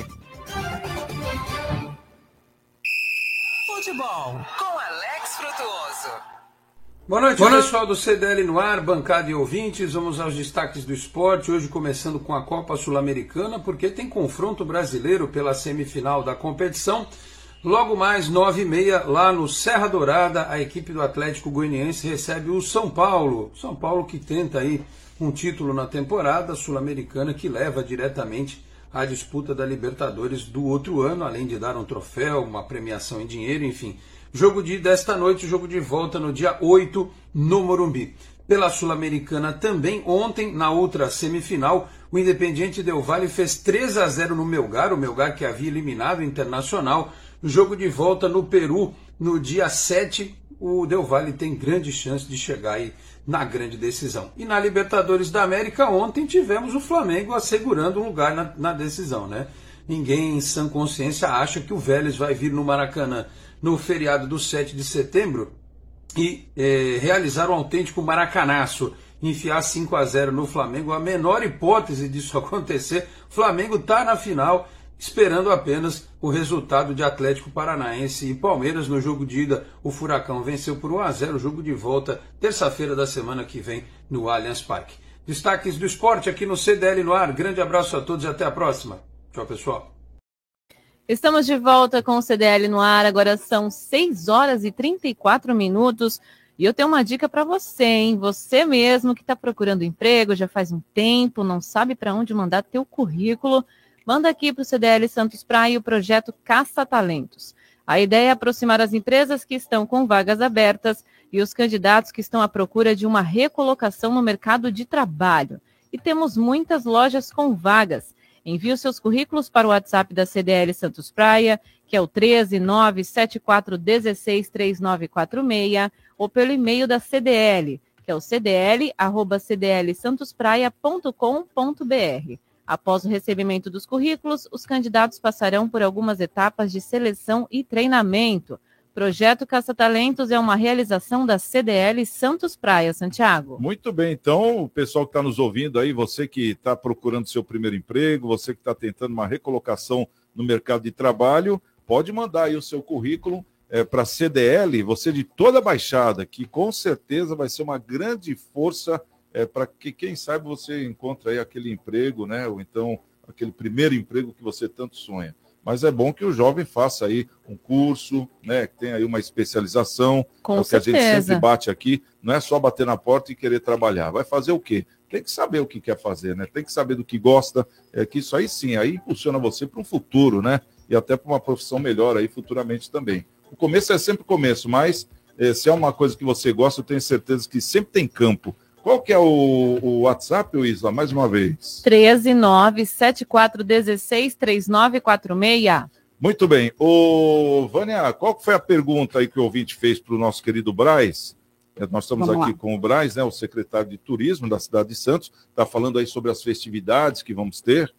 Speaker 7: Futebol com Alex Frutuoso.
Speaker 16: Boa noite, pessoal do CDL no ar, bancada e ouvintes. Vamos aos destaques do esporte. Hoje começando com a Copa Sul-Americana, porque tem confronto brasileiro pela semifinal da competição. Logo mais, 9h30, lá no Serra Dourada, a equipe do Atlético Goianiense recebe o São Paulo. São Paulo que tenta aí um título na temporada sul-americana que leva diretamente à disputa da Libertadores do outro ano, além de dar um troféu, uma premiação em dinheiro, enfim. Jogo de desta noite, jogo de volta no dia 8 no Morumbi. Pela Sul-Americana também, ontem, na outra semifinal, o Independiente Del Valle fez 3 a 0 no Melgar, o Melgar que havia eliminado o Internacional. Jogo de volta no Peru no dia 7, o Del Valle tem grande chance de chegar aí na grande decisão. E na Libertadores da América, ontem tivemos o Flamengo assegurando um lugar na, na decisão, né? Ninguém em sã consciência acha que o Vélez vai vir no Maracanã no feriado do 7 de setembro e é, realizar um autêntico maracanaço, enfiar 5 a 0 no Flamengo. A menor hipótese disso acontecer, Flamengo está na final esperando apenas o resultado de Atlético Paranaense e Palmeiras no jogo de ida. O Furacão venceu por 1 a 0 o jogo de volta, terça-feira da semana que vem no Allianz Parque. Destaques do esporte aqui no CDL no ar. Grande abraço a todos e até a próxima. Tchau, pessoal.
Speaker 9: Estamos de volta com o CDL no ar. Agora são 6 horas e 34 minutos. E eu tenho uma dica para você, hein? Você mesmo que está procurando emprego já faz um tempo, não sabe para onde mandar teu currículo Manda aqui para o CDL Santos Praia o projeto Caça Talentos. A ideia é aproximar as empresas que estão com vagas abertas e os candidatos que estão à procura de uma recolocação no mercado de trabalho. E temos muitas lojas com vagas. Envie os seus currículos para o WhatsApp da CDL Santos Praia, que é o 13974163946, ou pelo e-mail da CDL, que é o cdl@cdlsantospraia.com.br. Após o recebimento dos currículos, os candidatos passarão por algumas etapas de seleção e treinamento. Projeto Caça Talentos é uma realização da CDL Santos Praia, Santiago.
Speaker 8: Muito bem, então, o pessoal que está nos ouvindo aí, você que está procurando seu primeiro emprego, você que está tentando uma recolocação no mercado de trabalho, pode mandar aí o seu currículo é, para a CDL, você de toda a Baixada, que com certeza vai ser uma grande força é, para que, quem sabe, você encontre aí aquele emprego, né? Ou então aquele primeiro emprego que você tanto sonha. Mas é bom que o jovem faça aí um curso, né? Que tenha aí uma especialização.
Speaker 9: Com
Speaker 8: é o que
Speaker 9: certeza.
Speaker 8: a gente sempre bate aqui. Não é só bater na porta e querer trabalhar. Vai fazer o quê? Tem que saber o que quer fazer, né? Tem que saber do que gosta. É que isso aí sim, aí impulsiona você para um futuro, né? E até para uma profissão melhor aí futuramente também. O começo é sempre começo, mas eh, se é uma coisa que você gosta, eu tenho certeza que sempre tem campo. Qual que é o, o WhatsApp, Isla, mais uma vez?
Speaker 9: 13974163946.
Speaker 8: Muito bem. Ô, Vânia, qual foi a pergunta aí que o ouvinte fez para o nosso querido Braz? É, Nós estamos
Speaker 10: Vamos
Speaker 8: aqui
Speaker 10: lá.
Speaker 8: com o Braz, né, o secretário de Turismo da cidade de Santos, está falando aí sobre as festividades que vamos ter.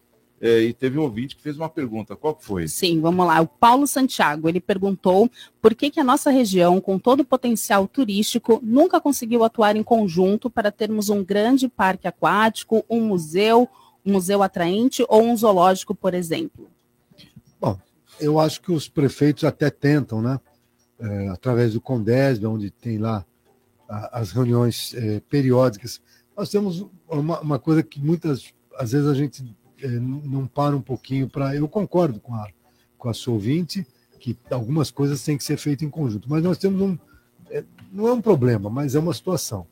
Speaker 8: É, e teve um ouvinte que fez uma pergunta. Qual que foi?
Speaker 10: Sim, vamos lá. O Paulo Santiago, ele perguntou por que, que a nossa região, com todo o potencial turístico, nunca conseguiu atuar em conjunto para termos um grande parque aquático, um museu, um museu atraente ou um zoológico, por exemplo.
Speaker 11: Bom, eu acho que os prefeitos até tentam, né? É, através do Condesb, onde tem lá a- as reuniões é, periódicas. Nós temos uma, uma coisa que muitas, às vezes a gente não para um pouquinho para. Eu concordo com a, com a sua ouvinte, que algumas coisas têm que ser feitas em conjunto, mas nós temos um. é, não é um problema, mas é uma situação.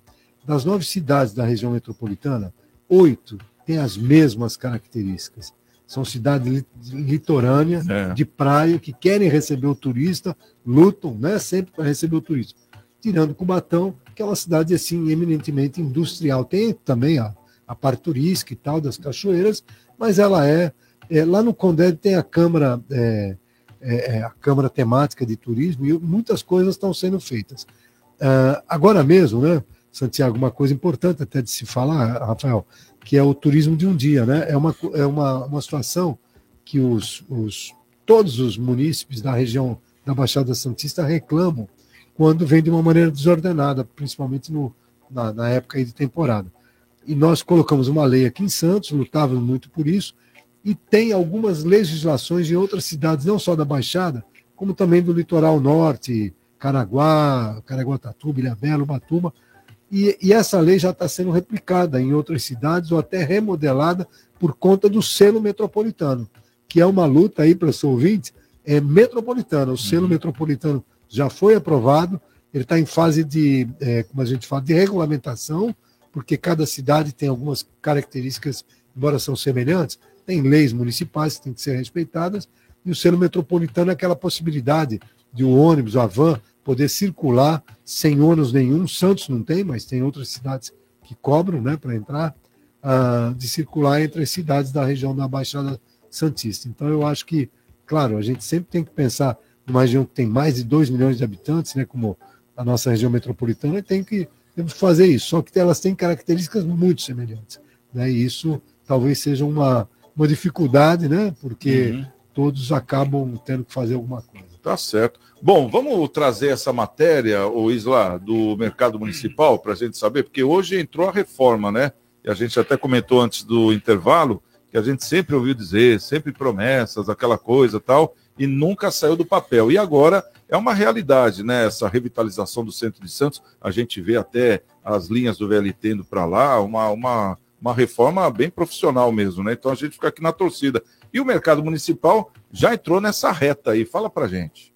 Speaker 11: Das nove cidades da região metropolitana, oito têm as mesmas características. São cidades li- litorâneas,
Speaker 8: É.
Speaker 11: de praia, que querem receber o turista, lutam né, sempre para receber o turista. Tirando Cubatão, que é uma cidade assim eminentemente industrial. Tem também a, a parte turística e tal, das cachoeiras, mas ela é. é, lá no Condé tem a Câmara, é, é, é, a Câmara Temática de Turismo, e muitas coisas estão sendo feitas. Ah, agora mesmo, né, Santiago, uma coisa importante até de se falar, Rafael, que é o turismo de um dia, né? É uma, é uma, uma situação que os, os, todos os munícipes da região da Baixada Santista reclamam quando vem de uma maneira desordenada, principalmente no, na, na época de temporada. E nós colocamos uma lei aqui em Santos, lutávamos muito por isso, e tem algumas legislações em outras cidades, não só da Baixada, como também do litoral norte, Caraguá, Caraguatatuba, Ilhabela, Ubatuba, e, e essa lei já está sendo replicada em outras cidades ou até remodelada por conta do selo metropolitano, que é uma luta aí para o seu ouvinte, é metropolitana. O selo metropolitano já foi aprovado, ele está em fase de, é, como a gente fala, de regulamentação, porque cada cidade tem algumas características, embora são semelhantes, tem leis municipais que têm que ser respeitadas, e o selo metropolitano é aquela possibilidade de o ônibus, a van, poder circular sem ônus nenhum. Santos não tem, mas tem outras cidades que cobram né, para entrar, ah, de circular entre as cidades da região da Baixada Santista. Então, eu acho que, claro, a gente sempre tem que pensar numa região que tem mais de 2 milhões de habitantes, né, como, a nossa região metropolitana e tem que, temos que fazer isso. Só que elas têm características muito semelhantes. Né? E isso talvez seja uma, uma dificuldade, né? porque uhum. todos acabam tendo que fazer alguma coisa.
Speaker 8: Tá certo. Bom, vamos trazer essa matéria, o Isla, do mercado municipal, para a gente saber, porque hoje entrou a reforma, né? E a gente até comentou antes do intervalo que a gente sempre ouviu dizer, sempre promessas, aquela coisa tal, e nunca saiu do papel. E agora é uma realidade, né? Essa revitalização do centro de Santos, a gente vê até as linhas do VLT indo para lá, uma, uma, uma reforma bem profissional mesmo, né? Então a gente fica aqui na torcida. E o mercado municipal já entrou nessa reta aí. Fala para gente.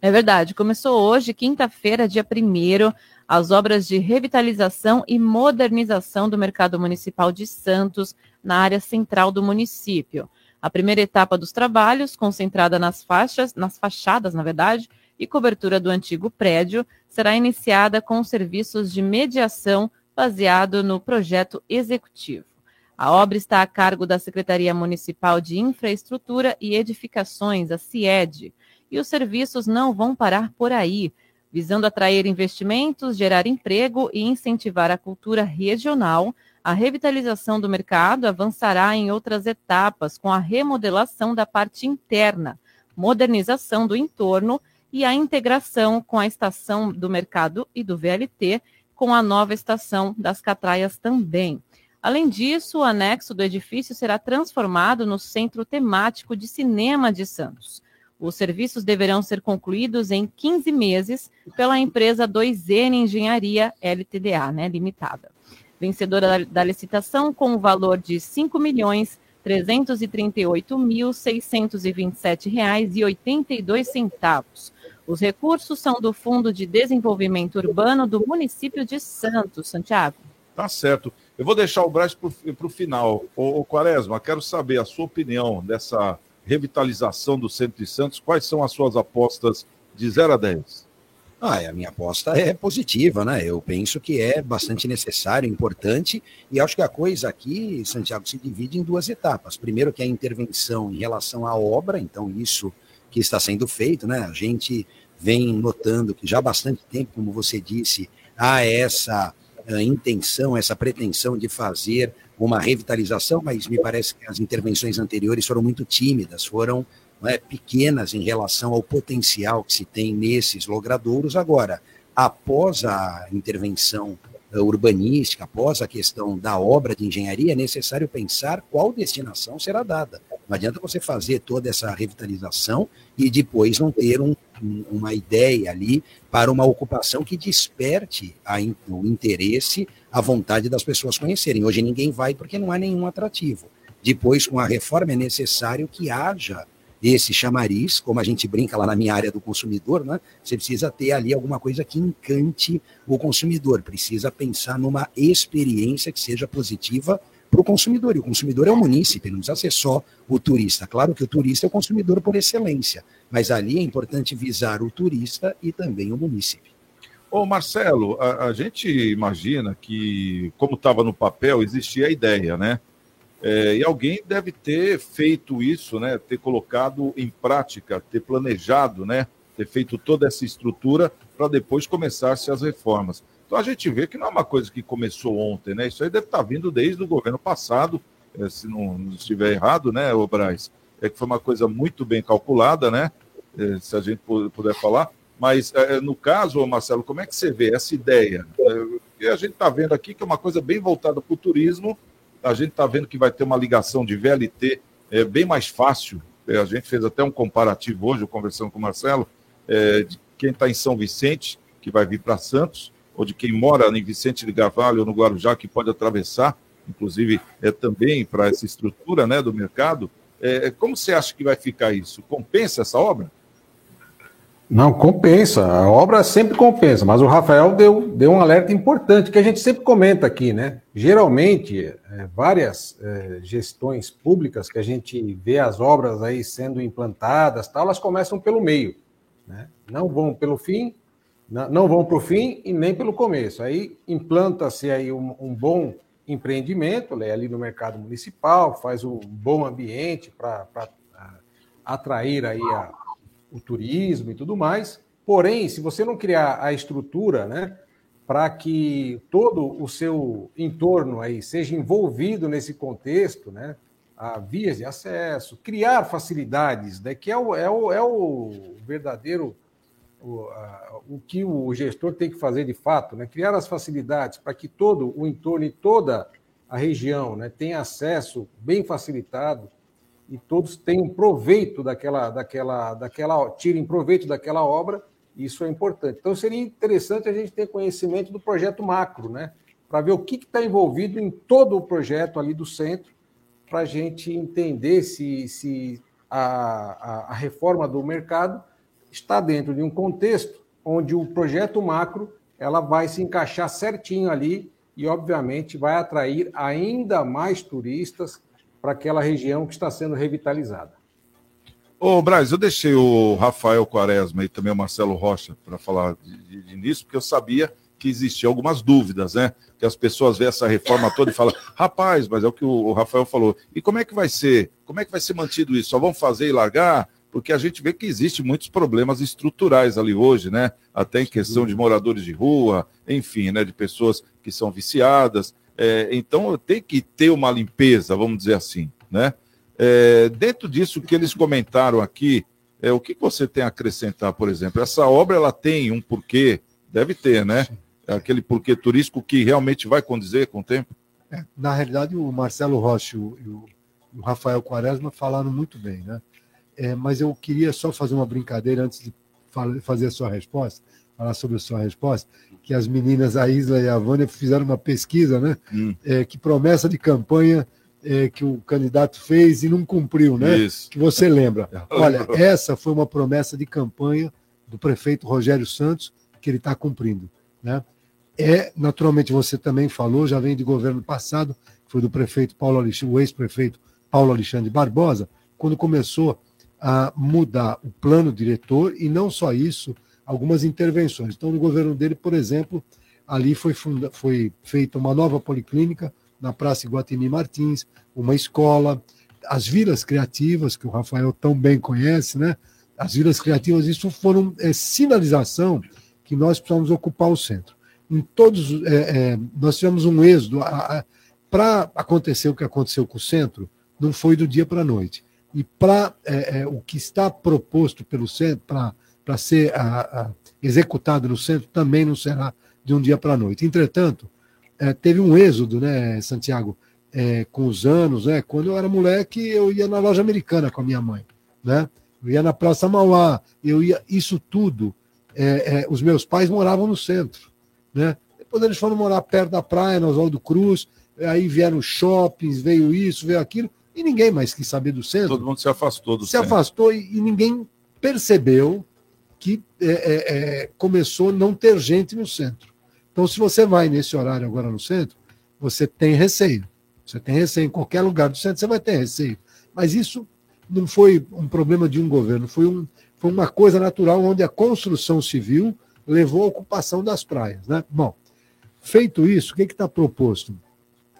Speaker 9: É verdade. Começou hoje, quinta-feira, dia 1 as obras de revitalização e modernização do mercado municipal de Santos, na área central do município. A primeira etapa dos trabalhos, concentrada nas faixas, nas fachadas, na verdade, e cobertura do antigo prédio, será iniciada com serviços de mediação baseado no projeto executivo. A obra está a cargo da Secretaria Municipal de Infraestrutura e Edificações, a CIED, e os serviços não vão parar por aí, visando atrair investimentos, gerar emprego e incentivar a cultura regional. A revitalização do mercado avançará em outras etapas com a remodelação da parte interna, modernização do entorno e a integração com a estação do mercado e do VLT, com a nova estação das Catraias também. Além disso, o anexo do edifício será transformado no Centro Temático de Cinema de Santos. Os serviços deverão ser concluídos em 15 meses pela empresa 2N Engenharia LTDA, né, limitada. Vencedora da, licitação com o valor de R$ 5.338.627,82. Os recursos são do Fundo de Desenvolvimento Urbano do município de Santos, Santiago.
Speaker 8: Tá certo. Eu vou deixar o Braz para o final. Ô, ô, Quaresma, quero saber a sua opinião dessa revitalização do centro de Santos. Quais são as suas apostas de 0 a 10?
Speaker 12: Ah, a minha aposta é positiva, né? Eu penso que é bastante necessário, importante, e acho que a coisa aqui, Santiago, se divide em duas etapas. Primeiro, que é a intervenção em relação à obra, então isso que está sendo feito, né? A gente vem notando que já há bastante tempo, como você disse, há essa intenção, essa pretensão de fazer uma revitalização, mas me parece que as intervenções anteriores foram muito tímidas, foram é, pequenas em relação ao potencial que se tem nesses logradouros. Agora, após a intervenção eh, urbanística, após a questão da obra de engenharia, é necessário pensar qual destinação será dada. Não adianta você fazer toda essa revitalização e depois não ter um, uma ideia ali para uma ocupação que desperte a, o interesse, a vontade das pessoas conhecerem. Hoje ninguém vai porque não há nenhum atrativo. Depois, com a reforma, é necessário que haja esse chamariz, como a gente brinca lá na minha área do consumidor, né? Você precisa ter ali alguma coisa que encante o consumidor, precisa pensar numa experiência que seja positiva para o consumidor. E o consumidor é o munícipe, não precisa ser só o turista. Claro que o turista é o consumidor por excelência, mas ali é importante visar o turista e também o munícipe.
Speaker 8: Ô Marcelo, a, a gente imagina que, como estava no papel, existia a ideia, né? É, e alguém deve ter feito isso, né? Ter colocado em prática, ter planejado, né? Ter feito toda essa estrutura para depois começar-se as reformas. Então a gente vê que não é uma coisa que começou ontem, né? Isso aí deve estar tá vindo desde o governo passado, eh, se não, estiver errado, né, o? É que foi uma coisa muito bem calculada, né? Eh, se a gente puder falar. Mas eh, no caso, Marcelo, como é que você vê essa ideia? E a gente está vendo aqui que é uma coisa bem voltada para o turismo. A gente está vendo que vai ter uma ligação de VLT é, bem mais fácil. A gente fez até um comparativo hoje, conversando com o Marcelo, é, de quem está em São Vicente, que vai vir para Santos, ou de quem mora em Vicente de Gavalho ou no Guarujá, que pode atravessar, inclusive é, também para essa estrutura né, do mercado. É, como você acha que vai ficar isso? Compensa essa obra?
Speaker 13: Não, compensa. A obra sempre compensa, mas o Rafael deu, deu um alerta importante que a gente sempre comenta aqui, né? Geralmente, é, várias é, gestões públicas que a gente vê as obras aí sendo implantadas, tal, elas começam pelo meio, né? Não vão pelo fim, não vão para o fim e nem pelo começo. Aí implanta-se aí um, um, bom empreendimento né, ali no mercado municipal, faz um bom ambiente para atrair aí a, o turismo e tudo mais. Porém, se você não criar a estrutura, né, para que todo o seu entorno aí seja envolvido nesse contexto, né, a vias de acesso, criar facilidades, né, que é o, é o, é o verdadeiro o, a, o que o gestor tem que fazer de fato, né, criar as facilidades para que todo o entorno e toda a região né, tenha acesso bem facilitado e todos tenham proveito daquela, daquela, daquela, tirem proveito daquela obra, isso é importante. Então seria interessante a gente ter conhecimento do projeto macro, né? Para ver o que está envolvido em todo o projeto ali do centro, para a gente entender se, se a, a, a reforma do mercado está dentro de um contexto onde o projeto macro ela vai se encaixar certinho ali e, obviamente, vai atrair ainda mais turistas para aquela região que está sendo revitalizada.
Speaker 8: Ô, Braz, eu deixei o Rafael Quaresma e também o Marcelo Rocha para falar de, de, porque eu sabia que existiam algumas dúvidas, né? Que as pessoas veem essa reforma toda e falam, rapaz, mas é o que o Rafael falou. E como é que vai ser? Como é que vai ser mantido isso? Só vão fazer e largar? Porque a gente vê que existe muitos problemas estruturais ali hoje, né? Até em questão de moradores de rua, enfim, né? De pessoas que são viciadas. É, então tem que ter uma limpeza, vamos dizer assim, né? É, dentro disso que eles comentaram aqui, é, o que você tem a acrescentar, por exemplo? Essa obra ela tem um porquê, deve ter, né? Aquele porquê turístico que realmente vai condizer com o tempo?
Speaker 11: É, na realidade, o Marcelo Rocha e o, o, Rafael Quaresma falaram muito bem, né? É, mas eu queria só fazer uma brincadeira antes de fazer a sua resposta, falar sobre a sua resposta, que as meninas, a Isla e a Vânia, fizeram uma pesquisa, né? Hum. É, que promessa de campanha é, que o candidato fez e não cumpriu, né? Isso. Que você lembra. Olha, essa foi uma promessa de campanha do prefeito Rogério Santos que ele está cumprindo, né? É, naturalmente, você também falou, já vem de governo passado, foi do prefeito Paulo Alexandre, o ex-prefeito Paulo Alexandre Barbosa, quando começou a mudar o plano diretor e não só isso, algumas intervenções. Então, no governo dele, por exemplo, ali foi, funda, foi feita uma nova policlínica na Praça Iguatemi Martins, uma escola, as vilas criativas, que o Rafael tão bem conhece, né? As vilas criativas, isso foram é, sinalização que nós precisamos ocupar o centro. Em todos, é, é, nós tivemos um êxodo. Para acontecer o que aconteceu com o centro, não foi do dia para a noite. E para é, é, o que está proposto pelo centro, para ser a, a, executado no centro, também não será de um dia para a noite. Entretanto, é, teve um êxodo, né, Santiago, é, com os anos, né? Quando eu era moleque, eu ia na loja americana com a minha mãe, né? Eu ia na Praça Mauá, eu ia, isso tudo. É, é, os meus pais moravam no centro, né? Depois eles foram morar perto da praia, no Oswaldo Cruz, aí vieram shoppings, veio isso, veio aquilo, e ninguém mais quis saber do centro.
Speaker 8: Todo mundo se afastou do
Speaker 11: se
Speaker 8: centro.
Speaker 11: Se afastou e, e, ninguém percebeu que é, é, é, começou a não ter gente no centro. Então, se você vai nesse horário agora no centro, você tem receio. Você tem receio em qualquer lugar do centro, você vai ter receio. Mas isso não foi um problema de um governo, foi, um, foi uma coisa natural onde a construção civil levou à ocupação das praias. Né? Bom, feito isso, o que está proposto?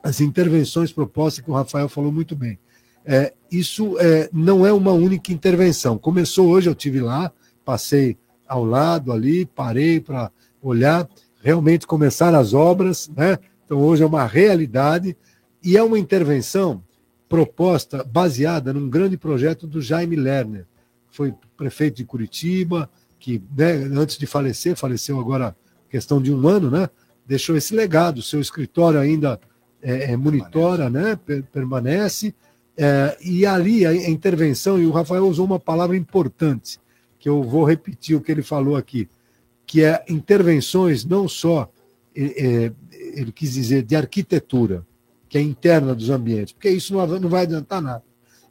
Speaker 11: As intervenções propostas que o Rafael falou muito bem. É, isso é, não é uma única intervenção. Começou hoje, eu tive lá, passei ao lado ali, parei para olhar realmente começar as obras, né? Então hoje é uma realidade e é uma intervenção proposta baseada num grande projeto do Jaime Lerner, foi prefeito de Curitiba, que né, antes de falecer, faleceu agora questão de um ano, né? Deixou esse legado, seu escritório ainda é, é, monitora, né? Permanece. É, e ali a intervenção, e o Rafael usou uma palavra importante, que eu vou repetir o que ele falou aqui que é intervenções não só, é, ele quis dizer, de arquitetura, que é interna dos ambientes, porque isso não vai adiantar nada,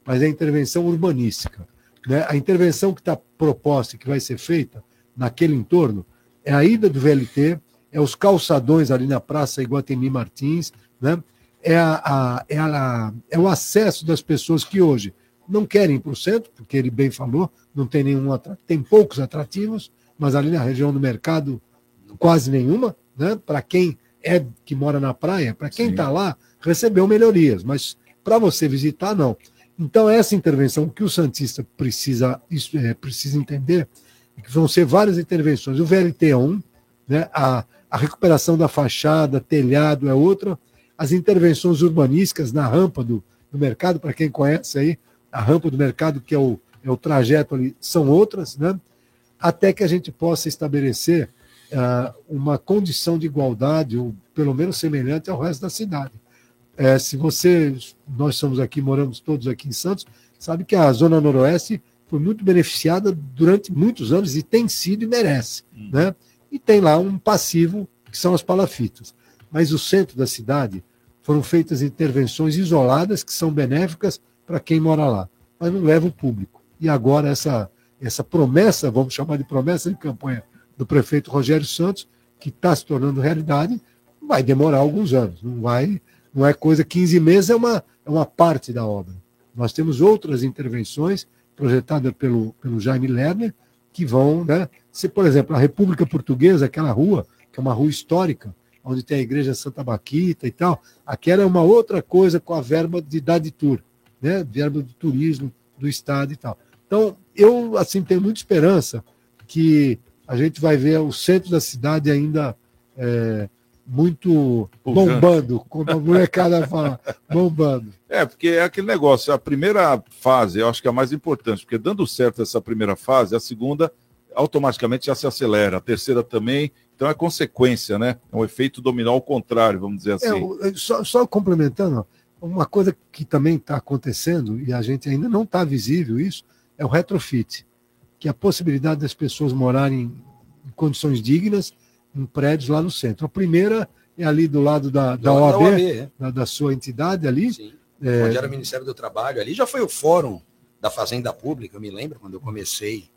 Speaker 11: mas é intervenção urbanística. Né? A intervenção que está proposta e que vai ser feita naquele entorno é a ida do VLT, é os calçadões ali na Praça Iguatemi Martins, né? é, a, a, é, a, é o acesso das pessoas que hoje não querem ir para o centro, porque ele bem falou, não tem nenhum tem poucos atrativos, mas ali na região do mercado, quase nenhuma, né? Para quem é que mora na praia, para quem está lá, recebeu melhorias, mas para você visitar, não. Então, essa intervenção que o Santista precisa, é, precisa entender que vão ser várias intervenções. O VLT é um, né? a, a recuperação da fachada, telhado é outra, as intervenções urbanísticas na rampa do, do mercado, para quem conhece aí, a rampa do mercado, que é o, é o trajeto ali, são outras, né? até que a gente possa estabelecer uh, uma condição de igualdade, ou pelo menos semelhante ao resto da cidade. É, se você, nós somos aqui, moramos todos aqui em Santos, sabe que a Zona Noroeste foi muito beneficiada durante muitos anos e tem sido e merece. Hum. Né? E tem lá um passivo, que são as palafitas. Mas o centro da cidade foram feitas intervenções isoladas que são benéficas para quem mora lá, mas não leva o público. E agora essa, essa promessa, vamos chamar de promessa de campanha do prefeito Rogério Santos, que está se tornando realidade, vai demorar alguns anos. Não vai, não é coisa, 15 meses é uma, é uma parte da obra. Nós temos outras intervenções projetadas pelo, pelo Jaime Lerner, que vão, né? Se, por exemplo, a República Portuguesa, aquela rua, que é uma rua histórica, onde tem a igreja Santa Baquita e tal, aquela é uma outra coisa com a verba de Dade Tour, né? Verba do turismo do estado e tal. Então, eu assim tenho muita esperança que a gente vai ver o centro da cidade ainda é, muito bombando, como a molecada fala, bombando.
Speaker 8: É, porque é aquele negócio, a primeira fase eu acho que é a mais importante, porque dando certo essa primeira fase, a segunda automaticamente já se acelera, a terceira também, então é consequência, né? É um efeito dominó ao contrário, vamos dizer assim.
Speaker 11: É, só, só complementando, uma coisa que também está acontecendo, e a gente ainda não está visível isso, é o retrofit, que é a possibilidade das pessoas morarem em condições dignas em prédios lá no centro. A primeira é ali do lado da, da, OAB, da, OAB é. da, da, sua entidade ali. Sim.
Speaker 12: É... Onde era o Ministério do Trabalho. Ali já foi o fórum da Fazenda Pública, eu me lembro quando eu comecei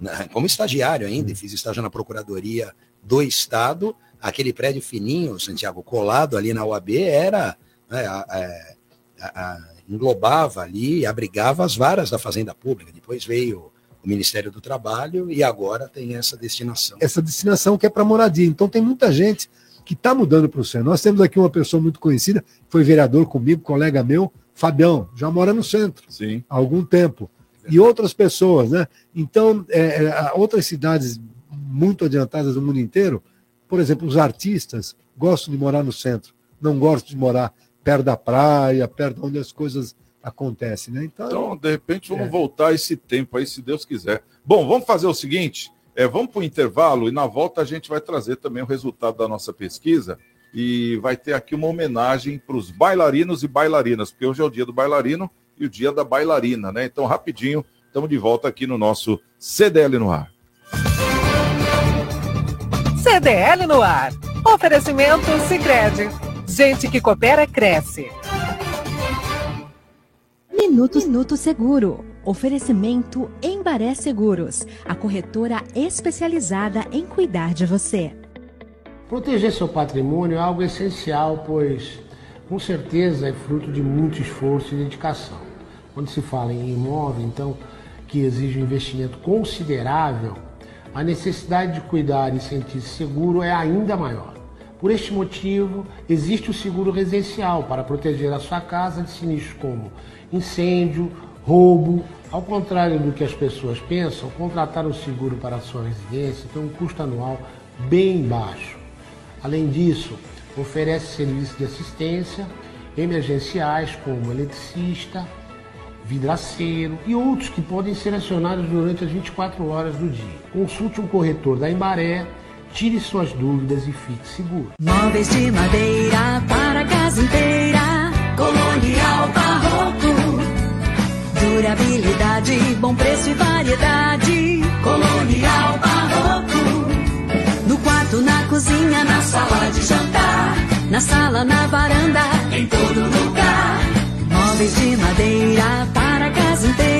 Speaker 12: na, como estagiário ainda, fiz estágio na Procuradoria do Estado, aquele prédio fininho, Santiago, colado ali na OAB, era né, a, a, a, englobava ali, abrigava as varas da Fazenda Pública. Depois veio o Ministério do Trabalho e agora tem essa destinação.
Speaker 11: Essa destinação que é para moradia. Então tem muita gente que está mudando para o centro. Nós temos aqui uma pessoa muito conhecida, foi vereador comigo, colega meu, Fabião, já mora no centro
Speaker 8: Sim.
Speaker 11: há algum tempo. E outras pessoas, né? Então, é, é outras cidades muito adiantadas do mundo inteiro, por exemplo, os artistas gostam de morar no centro, não gostam de morar perto da praia, perto onde as coisas acontece, né?
Speaker 8: Então, então de repente, vamos é. voltar a esse tempo aí, se Deus quiser. Bom, vamos fazer o seguinte: é, vamos para o intervalo e na volta a gente vai trazer também o resultado da nossa pesquisa e vai ter aqui uma homenagem para os bailarinos e bailarinas, porque hoje é o dia do bailarino e o dia da bailarina, né? Então, rapidinho, estamos de volta aqui no nosso CDL no ar.
Speaker 7: CDL no ar. Oferecimento Sicredi. Gente que coopera cresce.
Speaker 17: Minuto, Minuto Seguro. Oferecimento Embaré Seguros, a corretora especializada em cuidar de você.
Speaker 18: Proteger seu patrimônio é algo essencial, pois com certeza é fruto de muito esforço e dedicação. Quando se fala em imóvel, então, que exige um investimento considerável, a necessidade de cuidar e sentir-se seguro é ainda maior. Por este motivo, existe o seguro residencial para proteger a sua casa de sinistros como incêndio, roubo. Ao contrário do que as pessoas pensam, contratar um seguro para a sua residência tem um custo anual bem baixo. Além disso, oferece serviços de assistência emergenciais como eletricista, vidraceiro e outros que podem ser acionados durante as 24 horas do dia. Consulte um corretor da Embaré, tire suas dúvidas e fique seguro.
Speaker 17: Móveis de madeira para casa inteira, colonial barroco Durabilidade, bom preço e variedade. Colonial Barroco. No quarto, na cozinha, na sala de jantar. Na sala, na varanda, em todo lugar. Móveis de madeira para casa inteira.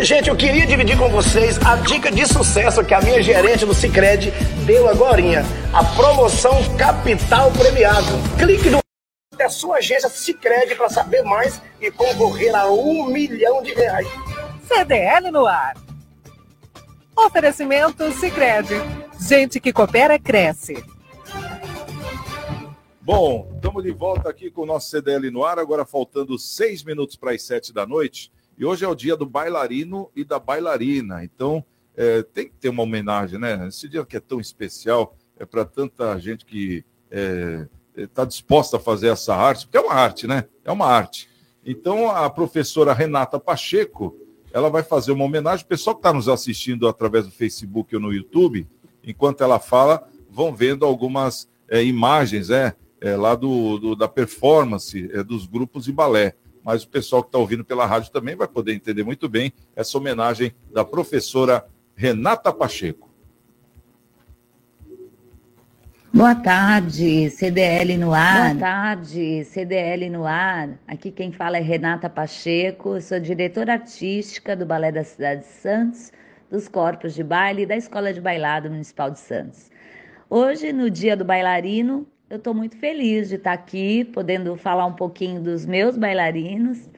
Speaker 19: Gente, eu queria dividir com vocês a dica de sucesso que a minha gerente do Cicred deu agorinha. A promoção Capital Premiado. Clique no da sua agência Cicred para saber mais e concorrer a um milhão de reais.
Speaker 7: CDL no ar. Oferecimento Cicred. Gente que coopera, cresce.
Speaker 8: Bom, estamos de volta aqui com o nosso CDL no ar, agora faltando seis minutos para as sete da noite. E hoje é o dia do bailarino e da bailarina. Então, é, tem que ter uma homenagem, né? Esse dia que é tão especial, é para tanta gente que está disposta a fazer essa arte, porque é uma arte, né? É uma arte. Então, a professora Renata Pacheco, ela vai fazer uma homenagem. O pessoal que está nos assistindo através do Facebook ou no YouTube, enquanto ela fala, vão vendo algumas é, imagens, é, é, lá do, do, da performance é, dos grupos de balé. Mas o pessoal que está ouvindo pela rádio também vai poder entender muito bem essa homenagem da professora Renata Pacheco.
Speaker 20: Boa tarde, CDL no ar. Boa tarde, CDL no ar. Aqui quem fala é Renata Pacheco, sou diretora artística do Balé da Cidade de Santos, dos Corpos de Baile e da Escola de Bailado Municipal de Santos. Hoje, no Dia do Bailarino, eu estou muito feliz de estar aqui, podendo falar um pouquinho dos meus bailarinos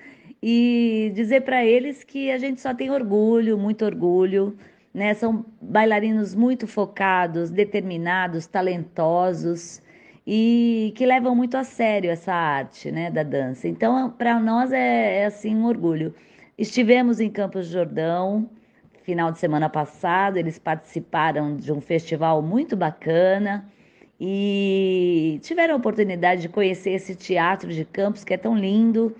Speaker 20: e dizer para eles que a gente só tem orgulho, muito orgulho. Né? São bailarinos muito focados, determinados, talentosos e que levam muito a sério essa arte né, da dança. Então, para nós é, é assim um orgulho. Estivemos em Campos de Jordão final de semana passado, eles participaram de um festival muito bacana e tiveram a oportunidade de conhecer esse teatro de Campos que é tão lindo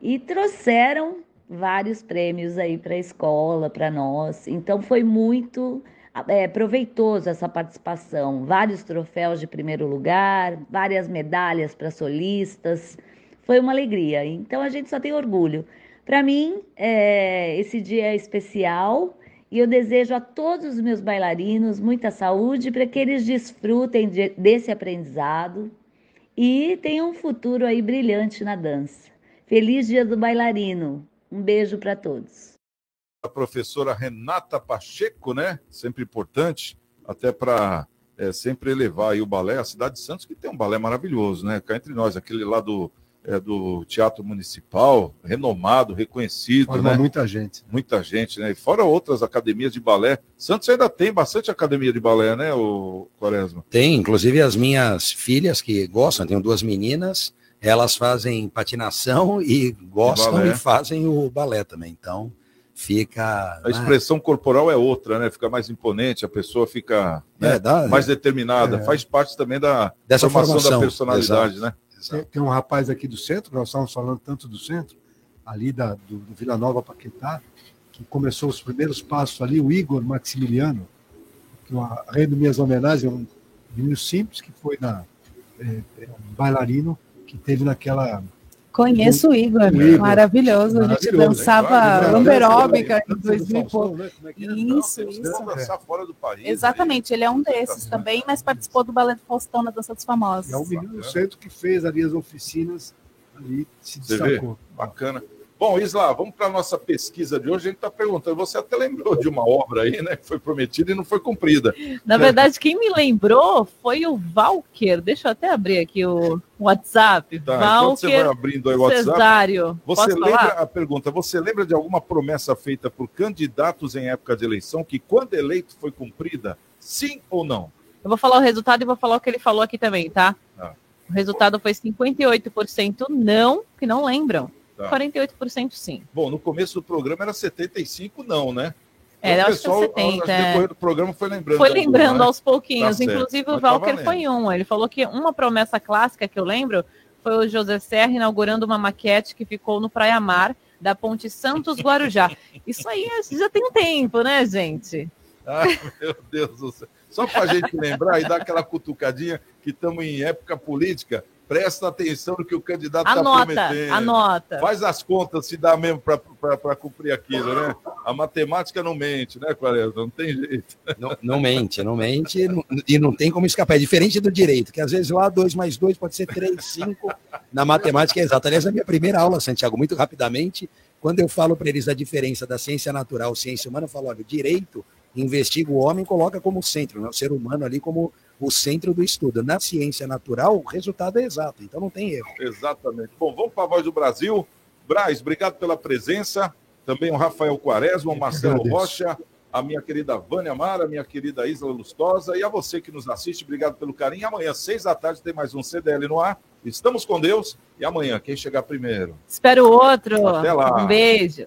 Speaker 20: e trouxeram vários prêmios aí para a escola, para nós. Então foi muito é, proveitoso essa participação. Vários troféus de primeiro lugar, várias medalhas para solistas. Foi uma alegria. Então a gente só tem orgulho. Para mim, é, esse dia é especial e eu desejo a todos os meus bailarinos muita saúde para que eles desfrutem de, desse aprendizado e tenham um futuro aí brilhante na dança. Feliz Dia do Bailarino. Um beijo para todos.
Speaker 8: A professora Renata Pacheco, né? Sempre importante, até para é, sempre elevar o balé, a cidade de Santos, que tem um balé maravilhoso, né? Cá entre nós, aquele lá do é, do Teatro Municipal, renomado, reconhecido.
Speaker 11: Forma
Speaker 8: né?
Speaker 11: muita gente.
Speaker 8: Muita gente, né? E fora outras academias de balé. Santos ainda tem bastante academia de balé, né, o Quaresma?
Speaker 12: Tem, inclusive as minhas filhas que gostam, tenho duas meninas, elas fazem patinação e gostam e fazem o balé também. Então, fica.
Speaker 8: A expressão corporal é outra, né? Fica mais imponente, a pessoa fica né?
Speaker 12: É, dá-
Speaker 8: mais determinada.
Speaker 11: É.
Speaker 8: Faz parte também da
Speaker 12: Dessa
Speaker 8: formação, da
Speaker 12: formação,
Speaker 8: personalidade,
Speaker 12: exato.
Speaker 8: né?
Speaker 11: Tem, tem um rapaz aqui do centro, nós estávamos falando tanto do centro, ali da, do, do Vila Nova Paquetá, que começou os primeiros passos ali, o Igor Maximiliano, que eu rendo minhas homenagens, é um menino simples que foi na, é, é um bailarino que teve naquela.
Speaker 10: Conheço o Igor,
Speaker 11: O Igor.
Speaker 10: maravilhoso. A gente dançava lamberóbica em
Speaker 11: Dança do
Speaker 10: 2000 e pouco.
Speaker 11: Né? É é?
Speaker 10: Isso, isso.
Speaker 8: dançar fora do país.
Speaker 10: Exatamente, ele é um desses também, mas participou do Balé do Faustão na Dança dos Famosos.
Speaker 11: É um menino do centro que fez ali as oficinas, ali se destacou.
Speaker 8: Bacana. Bom, Isla, vamos para a nossa pesquisa de hoje. A gente está perguntando, você até lembrou de uma obra aí, né? Que foi prometida e não foi cumprida.
Speaker 9: Na verdade, quem me lembrou foi o Valker. Deixa eu até abrir aqui o WhatsApp.
Speaker 8: Tá, enquanto você vai
Speaker 9: Valker
Speaker 8: abrindo aí o WhatsApp.
Speaker 9: Cesário.
Speaker 8: Você
Speaker 9: Posso
Speaker 8: lembra
Speaker 9: falar?
Speaker 8: a pergunta? Você lembra de alguma promessa feita por candidatos em época de eleição que, quando eleito, foi cumprida? Sim ou não?
Speaker 9: Eu vou falar o resultado e vou falar o que ele falou aqui também, tá?
Speaker 8: Tá.
Speaker 9: O resultado foi 58% não, que não lembram.
Speaker 8: Tá.
Speaker 9: 48% sim.
Speaker 8: Bom, no começo do programa era 75 não, né?
Speaker 9: É,
Speaker 8: o
Speaker 9: eu acho que é
Speaker 8: pessoal,
Speaker 9: 70,
Speaker 8: acho que
Speaker 9: é.
Speaker 8: depois do programa foi lembrando.
Speaker 9: Foi
Speaker 8: alguma,
Speaker 9: lembrando aos pouquinhos.
Speaker 8: Tá certo.
Speaker 9: Inclusive, o
Speaker 8: tá
Speaker 9: Valker
Speaker 8: valendo.
Speaker 9: foi um. Ele falou que uma promessa clássica que eu lembro foi o José Serra inaugurando uma maquete que ficou no Praia Mar da Ponte Santos Guarujá. Isso aí já tem um tempo, né, gente?
Speaker 8: Ah, meu Deus do céu. Só para a gente lembrar e dar aquela cutucadinha que estamos em época política, presta atenção no que o candidato está prometendo.
Speaker 9: anota.
Speaker 8: Faz as contas se dá mesmo para cumprir aquilo, né? A matemática não mente, né, Quaresma? Não tem jeito.
Speaker 12: Não, não mente, não mente não- e não tem como escapar. É diferente do direito, que às vezes lá 2 mais 2 pode ser 3, 5. Na matemática é exato. Aliás, na minha primeira aula, Santiago, muito rapidamente, quando eu falo para eles a diferença da ciência natural e ciência humana, eu falo, olha, o direito investiga o homem e coloca como centro, né? o ser humano ali como o centro do estudo. Na ciência natural, o resultado é exato, então não tem erro.
Speaker 8: Exatamente. Bom, vamos para a Voz do Brasil. Braz, obrigado pela presença. Também o Rafael Quaresma, o Marcelo Rocha, a minha querida Vânia Mara, a minha querida Isla Lustosa e a você que nos assiste, obrigado pelo carinho. Amanhã, seis da tarde, tem mais um CDL no ar. Estamos com Deus. E amanhã, quem chegar primeiro?
Speaker 9: Espero outro.
Speaker 8: Até lá.
Speaker 9: Um beijo.